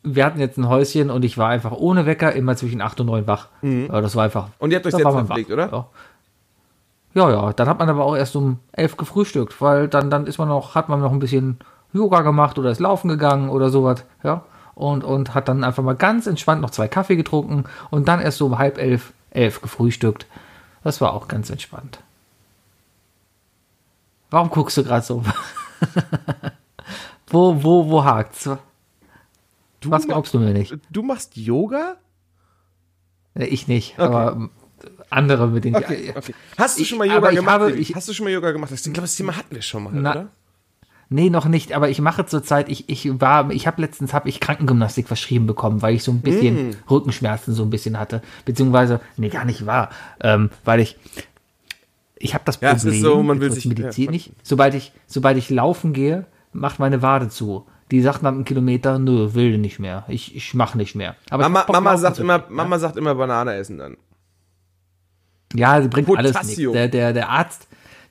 wir hatten jetzt ein Häuschen und ich war einfach ohne Wecker immer zwischen 8 und 9 wach. Ja, das war einfach. Mhm. Und ihr habt euch da selbst verpflegt, oder? Ja. Ja, ja. Dann hat man aber auch erst um 11 gefrühstückt, weil dann, dann ist man noch, hat man noch ein bisschen Yoga gemacht oder ist laufen gegangen oder sowas. Ja. Und, und hat dann einfach mal ganz entspannt noch zwei Kaffee getrunken und dann erst so um halb elf, elf gefrühstückt. Das war auch ganz entspannt. Warum guckst du gerade so? wo, wo, wo hakt's? Du, Was glaubst du mir nicht? du machst Yoga? Ich nicht, aber ähm, andere mit denen Okay, okay. Hast du schon mal Yoga ich gemacht? habe- ich- Hast du schon mal Yoga gemacht? Ich glaube, das Thema hatten wir schon mal, Na- oder? Nee, noch nicht, aber ich mache zurzeit, ich, ich war, ich habe letztens habe ich Krankengymnastik verschrieben bekommen, weil ich so ein bisschen Mm. Rückenschmerzen so ein bisschen hatte, beziehungsweise, nee, gar nicht wahr, ähm, weil ich, ich habe das Ja, es Problem, ist so, man will sich- medizinisch, ja, sobald ich, sobald ich laufen gehe, macht meine Wade zu. Die sagt nach einem Kilometer, nö, will nicht mehr, ich, ich mache nicht mehr. Aber Mama, hab Mama sagt immer, Mama sagt immer Banane essen dann. Ja, die bringt alles nichts. Potassium. Der, der, der Arzt,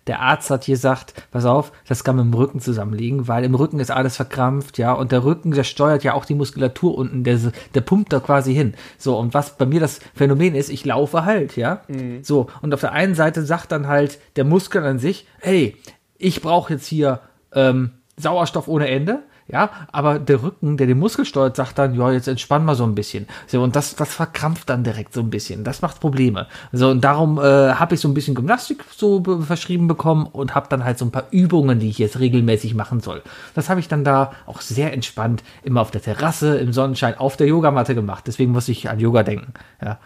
der Arzt hat gesagt, pass auf, das kann mit dem Rücken zusammenliegen, weil im Rücken ist alles verkrampft, ja, und der Rücken, der steuert ja auch die Muskulatur unten, der, der pumpt da quasi hin. So, und was bei mir das Phänomen ist, ich laufe halt, ja. So, und auf der einen Seite sagt dann halt der Muskel an sich, hey, ich brauche jetzt hier ähm, Sauerstoff ohne Ende. Ja, aber der Rücken, der den Muskel steuert, sagt dann, ja, jetzt entspann mal so ein bisschen. So, und das, das verkrampft dann direkt so ein bisschen. Das macht Probleme. So, und darum äh, habe ich so ein bisschen Gymnastik so be verschrieben bekommen und habe dann halt so ein paar Übungen, die ich jetzt regelmäßig machen soll. Das habe ich dann da auch sehr entspannt immer auf der Terrasse, im Sonnenschein, auf der Yogamatte gemacht. Deswegen muss ich an Yoga denken. Ja.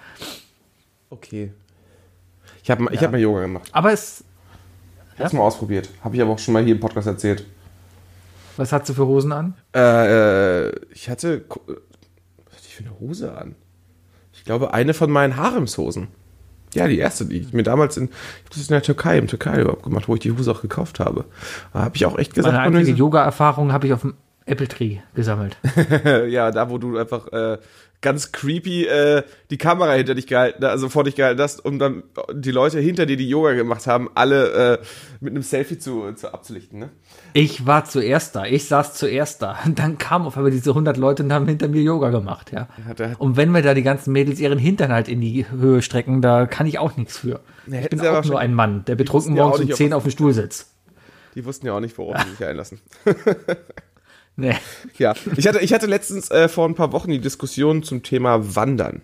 Okay. Ich habe ich hab mal Yoga gemacht. Aber es, Ich hab's mal ausprobiert. Habe ich aber auch schon mal hier im Podcast erzählt. Was hat sie für Hosen an? Äh, äh, ich hatte. ko- Was hatte ich für eine Hose an? Ich glaube, eine von meinen Haremshosen. Ja, die erste, die ich mir damals in, ich hab das in der Türkei, im Türkei-Urlaub gemacht, wo ich die Hose auch gekauft habe. Da habe ich auch echt gesagt, Meine einzige Yoga-Erfahrung habe ich auf dem Apple Tree gesammelt. ja, da wo du einfach äh, ganz creepy äh, die Kamera hinter dich gehalten, also vor dich gehalten hast, um dann die Leute hinter dir, die Yoga gemacht haben, alle äh, mit einem Selfie zu, zu abzulichten, ne? Ich war zuerst da, ich saß zuerst da. Und dann kamen auf einmal diese 100 Leute und haben hinter mir Yoga gemacht, ja. Ja, Und wenn mir da die ganzen Mädels ihren Hintern halt in die Höhe strecken, da kann ich auch nichts für. Nee, ich bin auch nur ein Mann, der betrunken ja morgens um nicht, ob 10 was- auf dem Stuhl sitzt. Die wussten ja auch nicht, worauf sie sich einlassen. Nee. Ja, ich hatte, ich hatte letztens äh, vor ein paar Wochen die Diskussion zum Thema Wandern.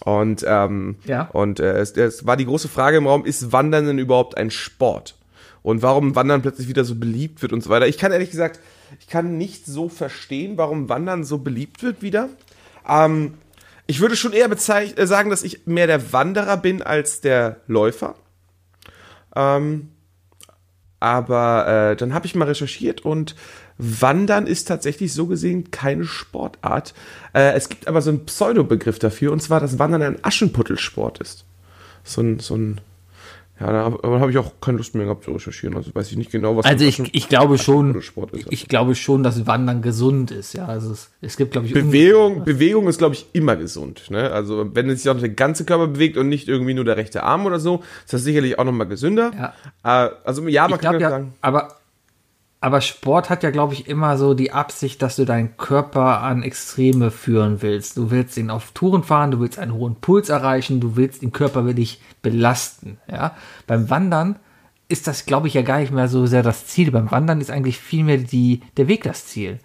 Und, ähm, Ja. und äh, es, es war die große Frage im Raum, ist Wandern denn überhaupt ein Sport? Und warum Wandern plötzlich wieder so beliebt wird und so weiter. Ich kann ehrlich gesagt, ich kann nicht so verstehen, warum Wandern so beliebt wird wieder. Ähm, ich würde schon eher bezeich- äh, sagen, dass ich mehr der Wanderer bin als der Läufer. Ähm, aber äh, dann habe ich mal recherchiert und Wandern ist tatsächlich so gesehen keine Sportart. Äh, es gibt aber so einen Pseudobegriff dafür, und zwar, dass Wandern ein Aschenputtelsport ist. So ein, so ein ja, da habe hab ich auch keine Lust mehr gehabt zu recherchieren. Also weiß ich nicht genau, was Also ein ich, Aschen- ich glaube schon, ist. ich glaube schon, dass Wandern gesund ist, ja. Also es, es gibt, glaube ich, Bewegung, Bewegung ist, glaube ich, immer gesund. Ne? Also wenn sich auch der ganze Körper bewegt und nicht irgendwie nur der rechte Arm oder so, ist das sicherlich auch nochmal gesünder. Ja. Äh, also ja, man ich kann ja, sagen. aber, aber Sport hat ja, glaube ich, immer so die Absicht, dass du deinen Körper an Extreme führen willst. Du willst ihn auf Touren fahren, du willst einen hohen Puls erreichen, du willst den Körper wirklich belasten. Ja? Beim Wandern ist das, glaube ich, ja gar nicht mehr so sehr das Ziel. Beim Wandern ist eigentlich vielmehr die, der Weg das Ziel.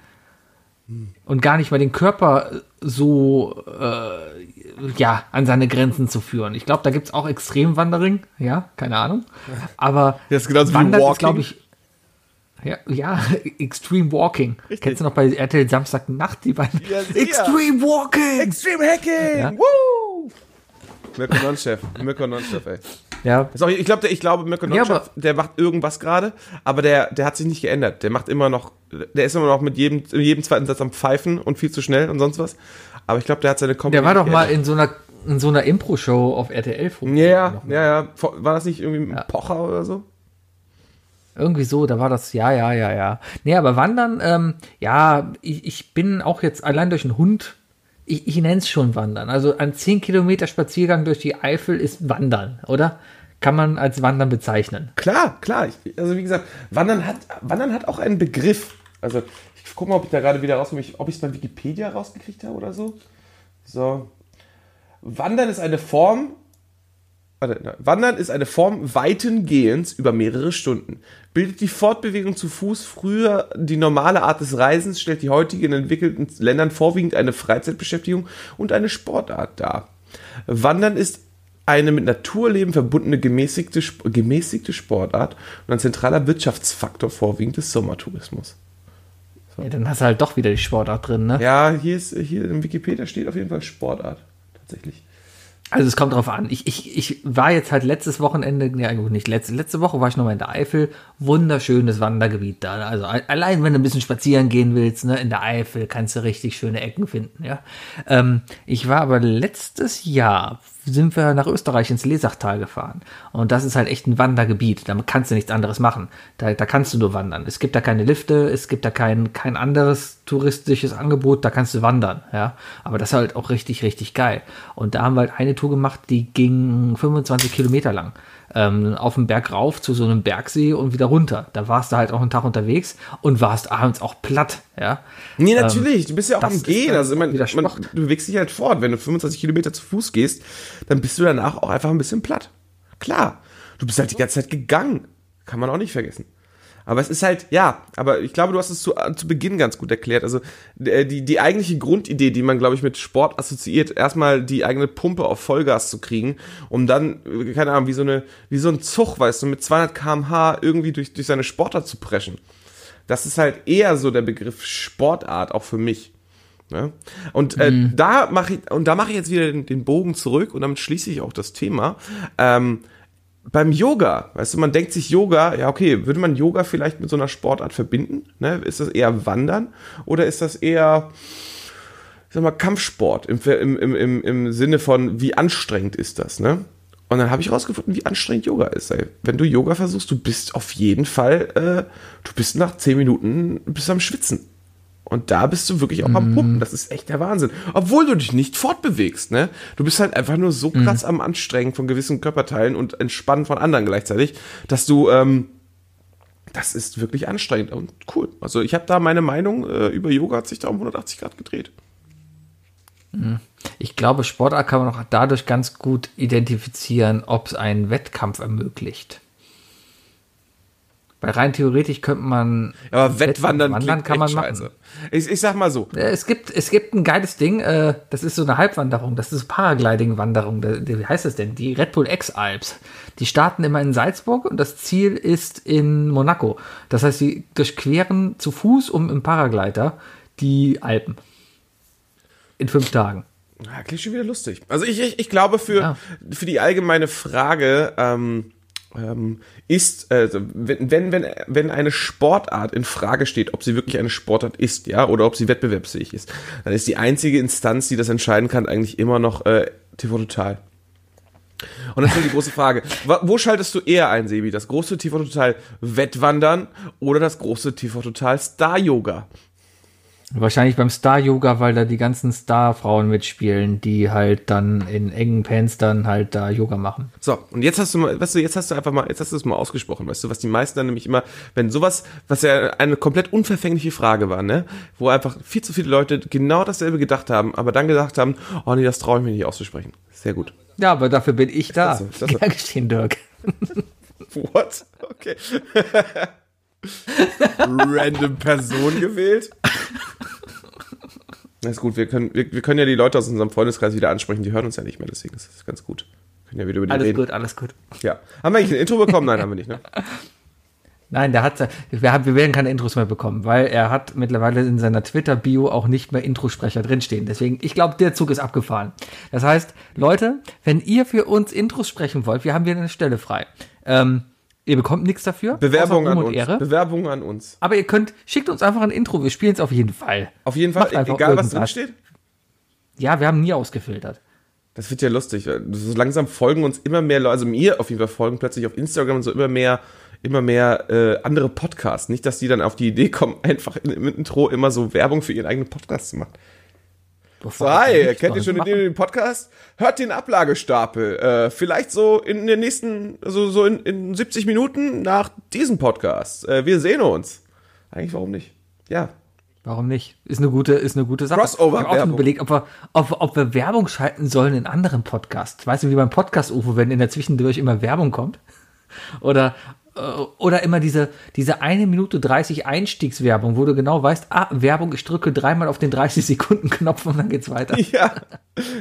Und gar nicht mal den Körper so äh, ja, an seine Grenzen zu führen. Ich glaube, da gibt es auch Extremwandering, ja, keine Ahnung. Aber Das ist genauso wie Wandern Walking. ist, glaube ich, ja, ja, Extreme Walking. Kennst du noch bei RTL Samstagnacht die beiden? Ja. Extreme Walking! Extreme Hacking! Ja. Woo! Mirko Non-Chef. Mirko Non-Chef, ey. Ja, auch, ich glaube, ich glaube, Mirko Ja, Non-Chef, aber- der macht irgendwas gerade, aber der, der hat sich nicht geändert. Der macht immer noch, der ist immer noch mit jedem, jedem zweiten Satz am Pfeifen und viel zu schnell und sonst was. Aber ich glaube, der hat seine Comedy der war doch mal in so einer, in so einer Impro-Show auf RTL. früher. Ja, ja, ja. War das nicht irgendwie mit Ja. Pocher oder so? Irgendwie so, da war das, ja, ja, ja, ja. Nee, aber Wandern, ähm, ja, ich, ich bin auch jetzt allein durch einen Hund, ich, ich nenne es schon Wandern. Also ein 10 Kilometer Spaziergang durch die Eifel ist Wandern, oder? Kann man als Wandern bezeichnen. Klar, klar. Ich, also wie gesagt, Wandern hat, Wandern hat auch einen Begriff. Also ich gucke mal, ob ich da gerade wieder rauskomme, ob ich es bei Wikipedia rausgekriegt habe oder so. So. Wandern ist eine Form. Warte. Wandern ist eine Form weiten Gehens über mehrere Stunden. Bildet die Fortbewegung zu Fuß früher die normale Art des Reisens, stellt die heutige in entwickelten Ländern vorwiegend eine Freizeitbeschäftigung und eine Sportart dar. Wandern ist eine mit Naturleben verbundene gemäßigte, gemäßigte Sportart und ein zentraler Wirtschaftsfaktor vorwiegend des Sommertourismus. Ja, dann hast du halt doch wieder die Sportart drin, ne? Ja, hier ist hier im Wikipedia steht auf jeden Fall Sportart tatsächlich. Also es kommt drauf an. Ich, ich, ich war jetzt halt letztes Wochenende, ja gut, nicht letzte, letzte Woche war ich nochmal in der Eifel. Wunderschönes Wandergebiet da. Also allein, wenn du ein bisschen spazieren gehen willst, ne, in der Eifel kannst du richtig schöne Ecken finden, ja. Ähm, ich war aber letztes Jahr, sind wir nach Österreich ins Lesachtal gefahren. Und das ist halt echt ein Wandergebiet. Da kannst du nichts anderes machen. Da, da kannst du nur wandern. Es gibt da keine Lifte, es gibt da kein, kein anderes touristisches Angebot, da kannst du wandern, ja. Aber das ist halt auch richtig, richtig geil. Und da haben wir halt eine Tour gemacht, die ging 25 Kilometer lang. Ähm, auf den Berg rauf zu so einem Bergsee und wieder runter. Da warst du halt auch einen Tag unterwegs und warst abends auch platt, ja. Nee, natürlich. du bist ja auch am Gehen. Also, man, man, du bewegst dich halt fort. Wenn du 25 Kilometer zu Fuß gehst, dann bist du danach auch einfach ein bisschen platt. Klar. Du bist halt die ganze Zeit gegangen. Kann man auch nicht vergessen. Aber es ist halt, ja, aber ich glaube, du hast es zu, zu Beginn ganz gut erklärt. Also äh, die, die eigentliche Grundidee, die man, glaube ich, mit Sport assoziiert, erstmal die eigene Pumpe auf Vollgas zu kriegen, um dann, äh, keine Ahnung, wie so, eine, wie so ein Zug, weißt du, mit 200 kmh irgendwie durch, durch seine Sportart zu preschen. Das ist halt eher so der Begriff Sportart, auch für mich. Ne? Und äh, da mache ich und da mache ich jetzt wieder den, den Bogen zurück und damit schließe ich auch das Thema. Ähm, beim Yoga, weißt du, man denkt sich Yoga, ja okay, würde man Yoga vielleicht mit so einer Sportart verbinden? Ne? Ist das eher Wandern oder ist das eher, ich sag mal, Kampfsport im, im, im, im, Sinne von, wie anstrengend ist das? Ne? Und dann habe ich rausgefunden, wie anstrengend Yoga ist. Ey. Wenn du Yoga versuchst, du bist auf jeden Fall, äh, du bist nach zehn Minuten bist am Schwitzen. Und da bist du wirklich auch am Pumpen. Das ist echt der Wahnsinn. Obwohl du dich nicht fortbewegst, ne? Du bist halt einfach nur so krass am Anstrengen von gewissen Körperteilen und entspannen von anderen gleichzeitig, dass du, ähm, das ist wirklich anstrengend und cool. Also ich habe da meine Meinung äh, über Yoga hat sich da um 180 Grad gedreht. Ich glaube, Sportart kann man auch dadurch ganz gut identifizieren, ob es einen Wettkampf ermöglicht. Weil rein theoretisch könnte man. Aber Wettwandern Wandern klingt kann man machen. Ich, ich sag mal so, Äh, Es gibt, es gibt ein geiles Ding, äh, das ist so eine Halbwanderung, das ist Paragliding-Wanderung. Wie heißt das denn? Die Red Bull X-Alps. Die starten immer in Salzburg und das Ziel ist in Monaco. Das heißt, sie durchqueren zu Fuß um im Paraglider die Alpen. In fünf Tagen. Ja, klingt schon wieder lustig. Also ich, ich, ich glaube für, Ja. für die allgemeine Frage ähm, ähm, ist, also wenn, wenn, wenn, eine Sportart in Frage steht, ob sie wirklich eine Sportart ist, ja, oder ob sie wettbewerbsfähig ist, dann ist die einzige Instanz, die das entscheiden kann, eigentlich immer noch äh, TV Total. Und das ist die große Frage. Wo schaltest du eher ein, Sebi? Das große TV Total Wettwandern oder das große TV Total Star Yoga? Wahrscheinlich beim Star-Yoga, weil da die ganzen Star-Frauen mitspielen, die halt dann in engen Pants dann halt da Yoga machen. So, und jetzt hast du mal, weißt du, jetzt hast du einfach mal, jetzt hast du es mal ausgesprochen, weißt du, was die meisten dann nämlich immer, wenn sowas, was ja eine komplett unverfängliche Frage war, ne, wo einfach viel zu viele Leute genau dasselbe gedacht haben, aber dann gesagt haben, oh nee, das traue ich mir nicht auszusprechen. Sehr gut. Ja, aber dafür bin ich da. Klasse, klasse. Gern geschehen, Dirk. What? Okay. Random Person gewählt. Na ist gut, wir können, wir, wir können ja die Leute aus unserem Freundeskreis wieder ansprechen, die hören uns ja nicht mehr, deswegen ist das ganz gut. Wir können ja wieder über die Alles reden. gut, alles gut. Ja. Haben wir eigentlich ein Intro bekommen? Nein, haben wir nicht, ne? Nein, der hat, wir, haben, wir werden keine Intros mehr bekommen, weil er hat mittlerweile in seiner Twitter-Bio auch nicht mehr Introsprecher drinstehen. Deswegen, ich glaube, der Zug ist abgefahren. Das heißt, Leute, wenn ihr für uns Intros sprechen wollt, wir haben hier eine Stelle frei. Ähm, ihr bekommt nichts dafür. Bewerbung an uns. Ehre. Bewerbung an uns. Aber ihr könnt, schickt uns einfach ein Intro, wir spielen es auf jeden Fall. Auf jeden Fall, egal was irgendwas. drin steht. Ja, wir haben nie ausgefiltert. Das wird ja lustig. So langsam folgen uns immer mehr Leute, also mir auf jeden Fall folgen plötzlich auf Instagram und so immer mehr, immer mehr äh, andere Podcasts. Nicht, dass die dann auf die Idee kommen, einfach in, im Intro immer so Werbung für ihren eigenen Podcast zu machen. So, hi, kennt ihr schon den, den Podcast? Hört den Ablagestapel. Äh, vielleicht so in den nächsten, so, so in, in 70 Minuten nach diesem Podcast. Äh, wir sehen uns. Eigentlich, warum nicht? Ja. Warum nicht? Ist eine gute, ist eine gute Sache. Crossover- Ich habe auch schon überlegt, ob wir, ob, ob wir Werbung schalten sollen in anderen Podcasts. Weißt du, wie beim Podcast-UFO, wenn in der Zwischendurch immer Werbung kommt? Oder, äh, oder immer diese, diese eine Minute 30 Einstiegswerbung, wo du genau weißt, ah, Werbung, ich drücke dreimal auf den 30-Sekunden-Knopf und dann geht's weiter. Ja.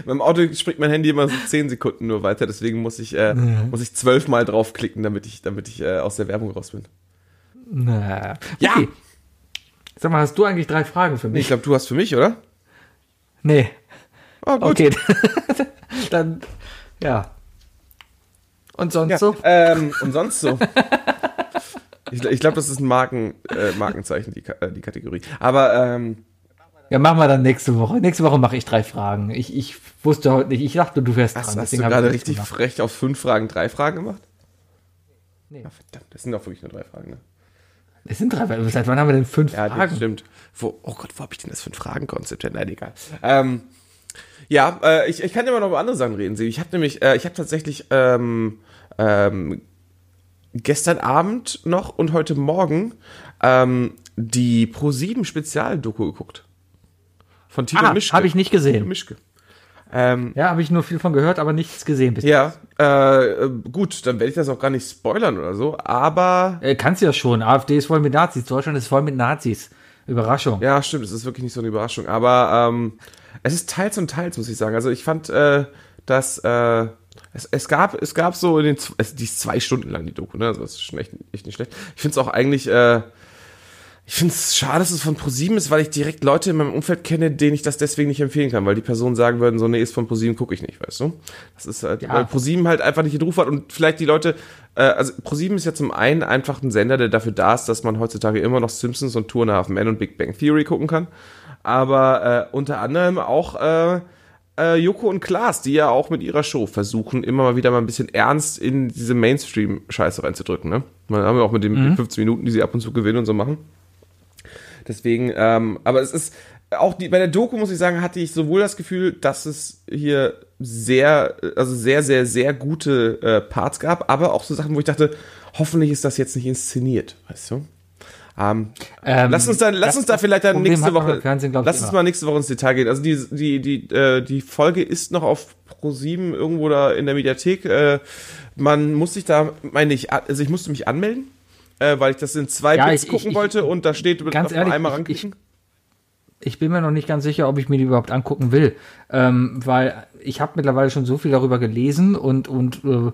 Beim Auto springt mein Handy immer so 10 Sekunden nur weiter, deswegen muss ich, äh, muss ich zwölfmal draufklicken, damit ich, damit ich äh, aus der Werbung raus bin. Na, Ja. okay. Sag mal, hast du eigentlich drei Fragen für mich? Ich glaube, du hast für mich, oder? Nee. Oh, gut. Okay. dann, ja. Und sonst Ja, so? ähm, und sonst so. Ich, ich glaube, das ist ein Marken, äh, Markenzeichen, die, äh, die Kategorie. Aber ähm, Ja, machen wir dann nächste Woche. Nächste Woche mache ich drei Fragen. Ich, ich wusste heute nicht. Ich dachte, du wärst hast, dran. hast du deswegen hab gerade richtig gemacht. frech auf fünf Fragen drei Fragen gemacht? Nee. Ja, verdammt, das sind doch wirklich nur drei Fragen, ne? Es sind drei Fragen. Seit wann haben wir denn fünf Ja, Fragen? stimmt. Wo, oh Gott, wo habe ich denn das für ein Fragenkonzept? her? Nein, egal. Ähm, ja, äh, ich, ich kann immer noch über andere Sachen reden. Sie. Ich habe nämlich, äh, ich habe tatsächlich ähm, ähm, gestern Abend noch und heute Morgen ähm, die Pro7 Spezialdoku geguckt. Von Tilo Ah, Mischke. habe ich nicht gesehen. Mischke. Ähm, Ja, habe ich nur viel von gehört, aber nichts gesehen. Bis ja, äh, äh, gut, dann werde ich das auch gar nicht spoilern oder so, aber äh, kannst du ja schon. AfD ist voll mit Nazis. Deutschland ist voll mit Nazis. Überraschung. Ja, stimmt, es ist wirklich nicht so eine Überraschung. Aber ähm, es ist teils und teils, muss ich sagen. Also ich fand, äh, dass äh, es, es gab, es gab so in den es, die ist zwei Stunden lang die Doku, ne? Also das ist schon echt, echt nicht schlecht. Ich finde es auch eigentlich, äh, ich finde es schade, dass es von ProSieben ist, weil ich direkt Leute in meinem Umfeld kenne, denen ich das deswegen nicht empfehlen kann, weil die Personen sagen würden, so, nee, ist von ProSieben, gucke ich nicht, weißt du? Das ist halt, Ja. weil ProSieben halt einfach nicht den Ruf hat und vielleicht die Leute, äh, also ProSieben ist ja zum einen einfach ein Sender, der dafür da ist, dass man heutzutage immer noch Simpsons und Two and a Half Men und Big Bang Theory gucken kann, aber äh, unter anderem auch äh, äh, Joko und Klaas, die ja auch mit ihrer Show versuchen, immer mal wieder mal ein bisschen ernst in diese Mainstream-Scheiße reinzudrücken, ne? Man haben ja auch mit den 15 Minuten, die sie ab und zu gewinnen und so machen. Deswegen, ähm, aber es ist auch die, bei der Doku muss ich sagen, hatte ich sowohl das Gefühl, dass es hier sehr, also sehr, sehr, sehr gute äh, Parts gab, aber auch so Sachen, wo ich dachte, hoffentlich ist das jetzt nicht inszeniert, weißt du? Ähm, Ähm, lass uns dann, lass uns da vielleicht dann Problem nächste Woche, Fernsehen, ich, lass uns mal nächste Woche ins Detail gehen. Also die, die, die, äh, die Folge ist noch auf Pro7 irgendwo da in der Mediathek. Äh, man muss sich da, meine ich, also ich musste mich anmelden, äh, weil ich das in zwei Ja, Bits ich- gucken ich- wollte und da steht ganz ehrlich, einmal ich- ranklicken. Ich bin mir noch nicht ganz sicher, ob ich mir die überhaupt angucken will, ähm, weil ich habe mittlerweile schon so viel darüber gelesen und und äh,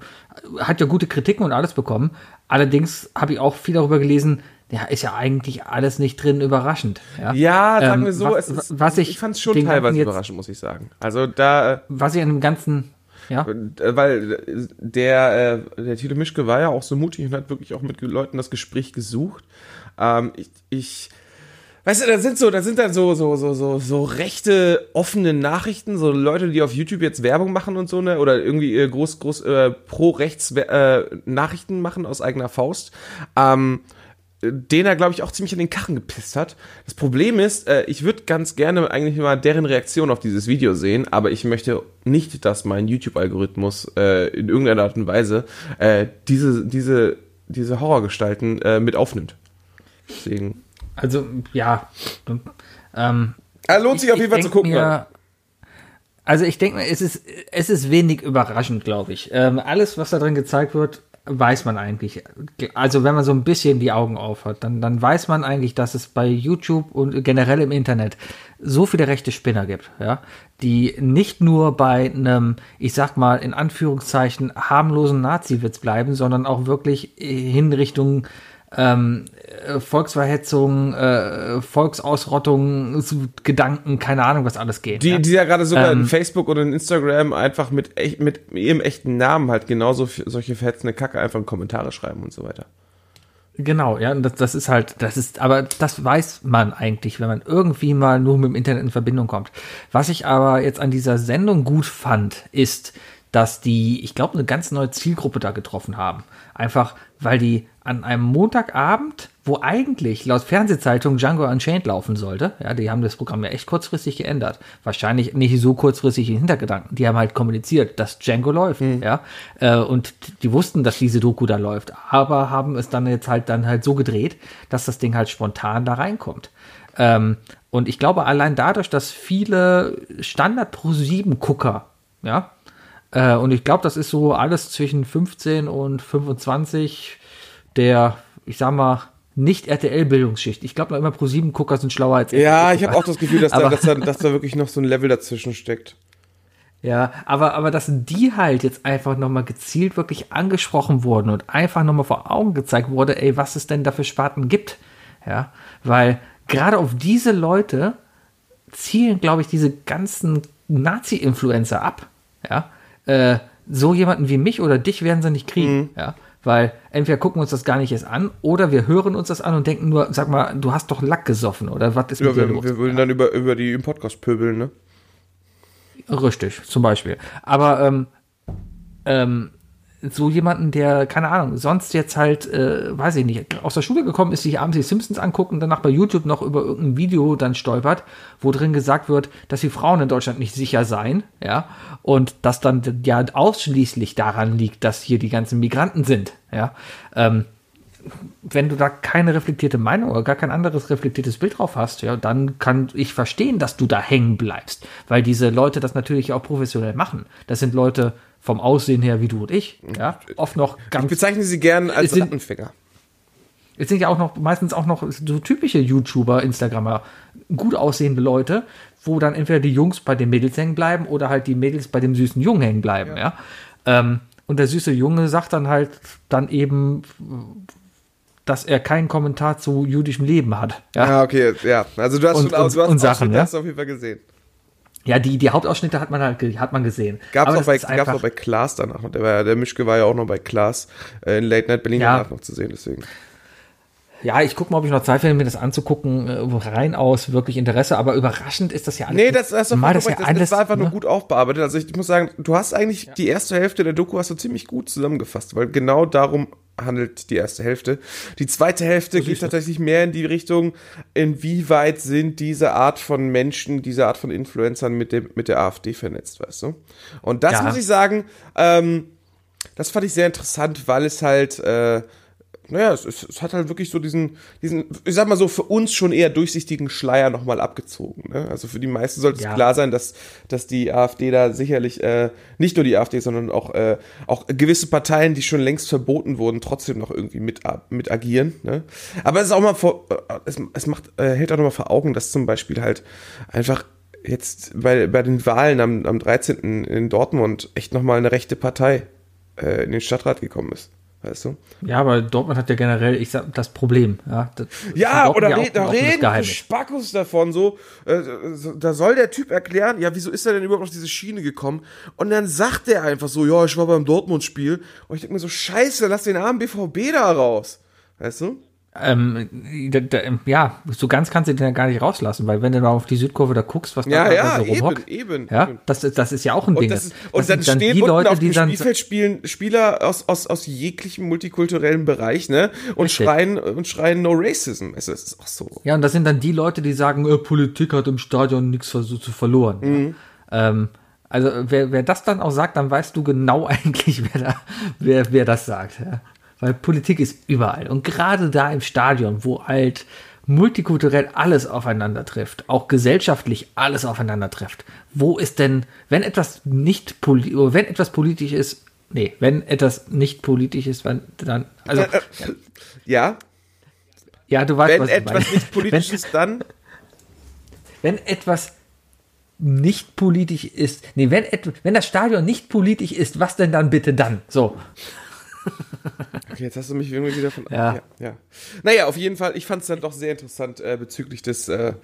hat ja gute Kritiken und alles bekommen. Allerdings habe ich auch viel darüber gelesen. Ja, ist ja eigentlich alles nicht drin überraschend. Ja, Ja, sagen Ähm, wir so, was- ist, was ich ich fand es schon teilweise jetzt- überraschend, muss ich sagen. Also da, was ich an dem ganzen, ja, äh, weil der, äh, der Tilo Mischke war ja auch so mutig und hat wirklich auch mit Leuten das Gespräch gesucht. Ähm, ich, ich, weißt du, da sind so, da sind dann so, so, so, so, so rechte, offene Nachrichten, so Leute, die auf YouTube jetzt Werbung machen und so, ne, oder irgendwie äh, groß, groß, äh, pro-rechts äh, Nachrichten machen aus eigener Faust. Ähm, den er, glaube ich, auch ziemlich in den Kachen gepisst hat. Das Problem ist, äh, ich würde ganz gerne eigentlich mal deren Reaktion auf dieses Video sehen, aber ich möchte nicht, dass mein YouTube-Algorithmus äh, in irgendeiner Art und Weise äh, diese, diese, diese Horrorgestalten äh, mit aufnimmt. Deswegen. also ja, ähm, Ah, lohnt sich auf jeden Fall zu gucken. Mir, also ich denke es ist, es ist wenig überraschend, glaube ich. Ähm, alles, was da drin gezeigt wird, weiß man eigentlich. Also wenn man so ein bisschen die Augen auf hat, dann, dann weiß man eigentlich, dass es bei YouTube und generell im Internet so viele rechte Spinner gibt, ja, die nicht nur bei einem, ich sag mal, in Anführungszeichen harmlosen Nazi-Witz bleiben, sondern auch wirklich in Richtung ähm, äh, Volksverhetzung, äh, Volksausrottung, Gedanken, keine Ahnung, was alles geht. Die, ja. die ja gerade sogar Ähm, in Facebook oder in Instagram einfach mit, echt, mit ihrem echten Namen halt genauso solche verhetzende Kacke einfach in Kommentare schreiben und so weiter. Genau, ja, und das, das ist halt, das ist, aber das weiß man eigentlich, wenn man irgendwie mal nur mit dem Internet in Verbindung kommt. Was ich aber jetzt an dieser Sendung gut fand, ist, dass die, ich glaube, eine ganz neue Zielgruppe da getroffen haben. Einfach, weil die an einem Montagabend, wo eigentlich laut Fernsehzeitung Django Unchained laufen sollte, ja, die haben das Programm ja echt kurzfristig geändert. Wahrscheinlich nicht so kurzfristig in Hintergedanken. Die haben halt kommuniziert, dass Django läuft, ja. Äh, und die wussten, dass diese Doku da läuft, aber haben es dann jetzt halt dann halt so gedreht, dass das Ding halt spontan da reinkommt. Ähm, und ich glaube, allein dadurch, dass viele Standard Pro 7 Gucker, ja, äh, und ich glaube, das ist so alles zwischen 15 und 25 der, ich sag mal, nicht RTL-Bildungsschicht. Ich glaube noch immer Pro 7 Gucker sind schlauer als Ja, RTL ich habe auch das Gefühl, dass da, dass, da, dass da wirklich noch so ein Level dazwischen steckt. Ja, aber, aber dass die halt jetzt einfach nochmal gezielt wirklich angesprochen wurden und einfach nochmal vor Augen gezeigt wurde, ey, was es denn da für Sparten gibt. Ja, weil gerade auf diese Leute zielen, glaube ich, diese ganzen Nazi-Influencer ab. Ja, äh, so jemanden wie mich oder dich werden sie nicht kriegen. Ja, weil entweder gucken wir uns das gar nicht erst an oder wir hören uns das an und denken nur, sag mal, du hast doch Lack gesoffen oder was ist Ja, mit dir wir, los? wir würden dann über, über die im Podcast pöbeln, ne? Richtig, zum Beispiel. Aber ähm, ähm, so jemanden, der, keine Ahnung, sonst jetzt halt, äh, weiß ich nicht, aus der Schule gekommen ist, sich abends die Simpsons angucken, danach bei YouTube noch über irgendein Video dann stolpert, wo drin gesagt wird, dass die Frauen in Deutschland nicht sicher seien, ja, und das dann ja ausschließlich daran liegt, dass hier die ganzen Migranten sind, ja. Ähm, wenn du da keine reflektierte Meinung oder gar kein anderes reflektiertes Bild drauf hast, ja, dann kann ich verstehen, dass du da hängen bleibst, weil diese Leute das natürlich auch professionell machen. Das sind Leute vom Aussehen her wie du und ich, ja, oft noch Ich ganz bezeichne sie gern als sind- Rattenfänger. es sind ja auch noch meistens auch noch so typische YouTuber, Instagrammer, gut aussehende Leute, wo dann entweder die Jungs bei den Mädels hängen bleiben oder halt die Mädels bei dem süßen Jungen hängen bleiben, ja. Ähm, und der süße Junge sagt dann halt dann eben, dass er keinen Kommentar zu jüdischem Leben hat. Ja, Ja, okay, ja. Also du hast Und- schon und- du hast und Sachen, ja? hast du auf jeden Fall gesehen. ja die, die Hauptausschnitte hat man halt hat man gesehen. Gab's Aber auch bei, gab's auch bei Klaas danach. Und Der, war, ja- der Mischke war ja auch noch bei Klaas äh, in Late Night Berlin Ja. danach noch zu sehen, deswegen. Ja, ich gucke mal, ob ich noch Zeit finde, mir das anzugucken, äh, rein aus wirklich Interesse, aber überraschend ist das ja alles. Nee, das, das, mal das, ja das, alles. das war einfach nur ne? gut aufbearbeitet. Also ich muss sagen, du hast eigentlich die erste Hälfte der Doku hast du ziemlich gut zusammengefasst, weil genau darum handelt die erste Hälfte. Die zweite Hälfte geht tatsächlich mehr in die Richtung, inwieweit sind diese Art von Menschen, diese Art von Influencern mit, dem, mit der AfD vernetzt, weißt du? Und das Ja. muss ich sagen, ähm, das fand ich sehr interessant, weil es halt, äh, naja, es, es, es hat halt wirklich so diesen, diesen, ich sag mal so, für uns schon eher durchsichtigen Schleier nochmal abgezogen. Ne? Also für die meisten sollte es Ja. klar sein, dass, dass die AfD da sicherlich, äh, nicht nur die AfD, sondern auch, äh, auch gewisse Parteien, die schon längst verboten wurden, trotzdem noch irgendwie mit, mit agieren. Ne? Aber es ist auch mal vor, äh, es, es macht, äh, hält auch nochmal vor Augen, dass zum Beispiel halt einfach jetzt bei, bei den Wahlen am, am 13. in Dortmund echt nochmal eine rechte Partei äh, in den Stadtrat gekommen ist. Weißt du? Ja, aber Dortmund hat ja generell, ich sag, das Problem. Ja, das Ja, oder ja re auch da reden. Spackos davon so, äh, so, da soll der Typ erklären, ja, wieso ist er denn überhaupt auf diese Schiene gekommen? Und dann sagt er einfach so, ja, ich war beim Dortmund-Spiel. Und ich denke mir so, scheiße, lass den armen BVB da raus. Weißt du? Ähm, da, da, ja, so ganz kannst du den ja gar nicht rauslassen, weil wenn du mal auf die Südkurve da guckst, was Ja, da ja, so rumhockt, eben. ja, eben. das, ist- das ist ja auch ein Und, Ding. das ist, und Das dann stehen die Leute, auf die dem Spielfeld spielen Spieler aus, aus, aus jeglichem multikulturellen Bereich, ne? Und Richtig. schreien, und schreien No Racism. Es ist auch so. Ja, und das sind dann die Leute, die sagen, äh, Politik hat im Stadion nichts so zu verloren. Mhm. Ja. Ähm, also wer, wer das dann auch sagt, dann weißt du genau eigentlich, wer, da, wer, wer das sagt. Ja. Weil Politik ist überall. Und gerade da im Stadion, wo halt multikulturell alles aufeinander trifft, auch gesellschaftlich alles aufeinander trifft. Wo ist denn, wenn etwas nicht wenn etwas politisch ist, nee, wenn etwas nicht politisch ist, wenn, dann, also, Äh, Ja, ja, du weißt, wenn was ich etwas meine. nicht politisch wenn, ist, dann. wenn etwas nicht politisch ist, nee, wenn, wenn das Stadion nicht politisch ist, was denn dann bitte dann? So. Okay, jetzt hast du mich irgendwie wieder von. Ja. ja, ja. Naja, auf jeden Fall, ich fand es dann doch sehr interessant äh, bezüglich des äh,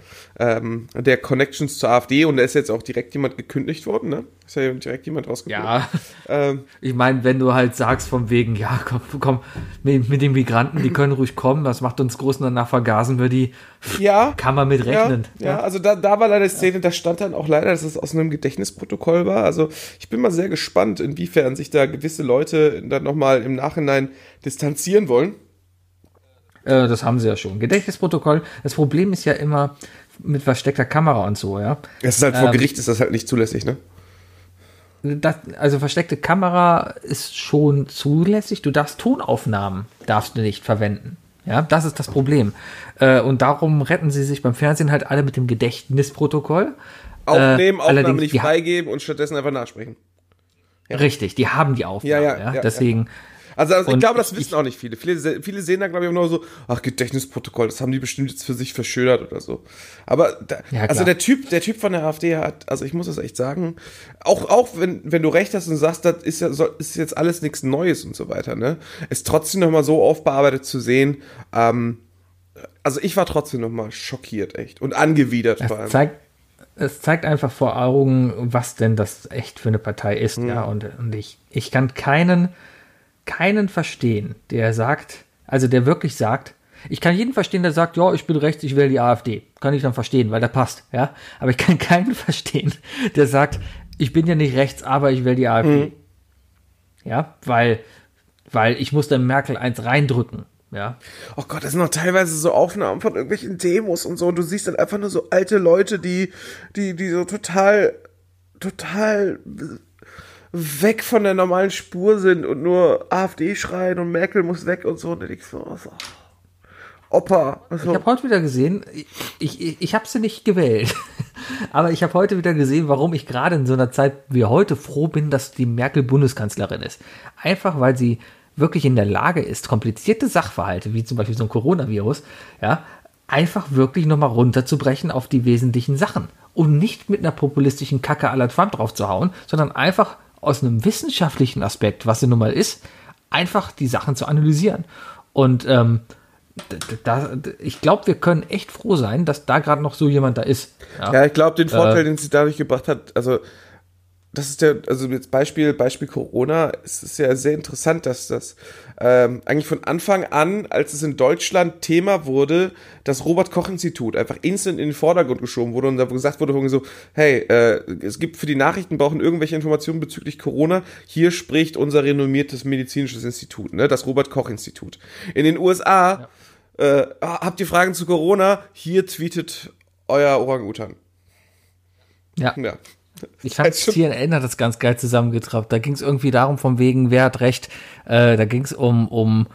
ähm, der Connections zur AfD und da ist jetzt auch direkt jemand gekündigt worden, ne? Ist ja direkt jemand rausgekommen. Ja, Ähm, ich meine, wenn du halt sagst von wegen, ja, komm, komm mit, mit den Migranten, die können ruhig kommen, das macht uns groß und danach vergasen wir die, ja. kann man mit rechnen. Ja, ja, also da, da war leider die Szene, da stand dann auch leider, dass es aus einem Gedächtnisprotokoll war. Also ich bin mal sehr gespannt, inwiefern sich da gewisse Leute dann nochmal im Nachhinein distanzieren wollen. Äh, das haben sie ja schon. Gedächtnisprotokoll, das Problem ist ja immer mit versteckter Kamera und so, ja. Es ist halt vor Ähm, Gericht, ist das halt nicht zulässig, ne? Das, also versteckte Kamera ist schon zulässig. Du darfst Tonaufnahmen darfst du nicht verwenden. Ja, das ist das Problem. Äh, und darum retten sie sich beim Fernsehen halt alle mit dem Gedächtnisprotokoll. Aufnehmen, Äh, Aufnahme nicht freigeben und stattdessen einfach nachsprechen. Richtig, die haben die Aufnahme. Ja, Ja, ja, ja, deswegen. Also, also ich glaube, das ich- wissen auch nicht viele. Viele, viele sehen da, glaube ich, auch nur so, ach, Gedächtnisprotokoll, das haben die bestimmt jetzt für sich verschönert oder so. Aber da, Ja, also der Typ, der Typ von der AfD hat, also ich muss das echt sagen, auch, auch wenn, wenn du recht hast und sagst, das ist ja, soll- ist jetzt alles nichts Neues und so weiter, ne? Ist trotzdem nochmal so aufbearbeitet zu sehen, ähm, also ich war trotzdem nochmal schockiert, echt. Und angewidert vor allem. Es zeigt, es zeigt einfach vor Augen, was denn das echt für eine Partei ist. Mhm. Ja, und, und ich, ich kann keinen, keinen verstehen, der sagt, also der wirklich sagt, ich kann jeden verstehen, der sagt, ja, ich bin rechts, ich wähle die AfD. Kann ich dann verstehen, weil der passt, ja. Aber ich kann keinen verstehen, der sagt, ich bin ja nicht rechts, aber ich wähle die AfD. Mhm. Ja, weil, weil ich muss dann Merkel eins reindrücken, ja. Oh Gott, das sind noch teilweise so Aufnahmen von irgendwelchen Demos und so. Und du siehst dann einfach nur so alte Leute, die, die, die so total, total weg von der normalen Spur sind und nur AfD schreien und Merkel muss weg und so. Und ich so, so. Opa. Ich So. habe heute wieder gesehen, ich, ich, ich habe sie nicht gewählt, aber ich habe heute wieder gesehen, warum ich gerade in so einer Zeit wie heute froh bin, dass die Merkel Bundeskanzlerin ist. Einfach weil sie wirklich in der Lage ist, komplizierte Sachverhalte, wie zum Beispiel so ein Coronavirus, ja, einfach wirklich nochmal runterzubrechen auf die wesentlichen Sachen und nicht mit einer populistischen Kacke aller Trump drauf zu hauen, sondern einfach aus einem wissenschaftlichen Aspekt, was sie nun mal ist, einfach die Sachen zu analysieren. Und ähm, da, ich glaube, wir können echt froh sein, dass da gerade noch so jemand da ist. Ja. Ja, ich glaube, den Vorteil, Äh. den sie dadurch gebracht hat, also das ist der, also jetzt Beispiel, Beispiel Corona, es ist ja sehr interessant, dass das ähm, eigentlich von Anfang an, als es in Deutschland Thema wurde, das Robert-Koch-Institut einfach instant in den Vordergrund geschoben wurde und da gesagt wurde irgendwie so, hey, äh, es gibt für die Nachrichten brauchen irgendwelche Informationen bezüglich Corona, hier spricht unser renommiertes medizinisches Institut, ne, das Robert-Koch-Institut. In den USA äh, habt ihr Fragen zu Corona, hier tweetet euer Orang-Utan. ja. Ja. Ich schon- CNN hat das ganz geil zusammengetrappt. Da ging es irgendwie darum, von wegen, wer hat recht. Äh, da ging es um, um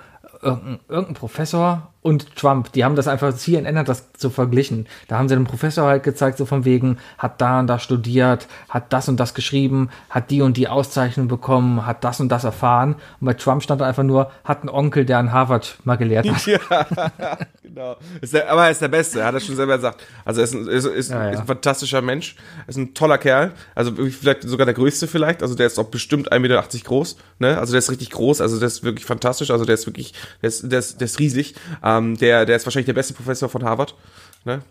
irgendein, irgendein Professor und Trump. Die haben das einfach, CNN hat das so verglichen. Da haben sie den Professor halt gezeigt, so von wegen, hat da und da studiert, hat das und das geschrieben, hat die und die Auszeichnung bekommen, hat das und das erfahren. Und bei Trump stand einfach nur, hat einen Onkel, der an Harvard mal gelehrt hat. Ja, genau. Ist der, aber er ist der Beste, er hat das schon selber gesagt. Also er ist ein, ist, ist, Ja, ja. ist ein fantastischer Mensch, ist ein toller Kerl, also vielleicht sogar der größte vielleicht, also der ist auch bestimmt 1,80 Meter groß, ne? Also der ist richtig groß, also der ist wirklich fantastisch, also der ist wirklich, der ist, der ist, der ist riesig. Ähm, der, der ist wahrscheinlich der beste Professor von Harvard. Ne?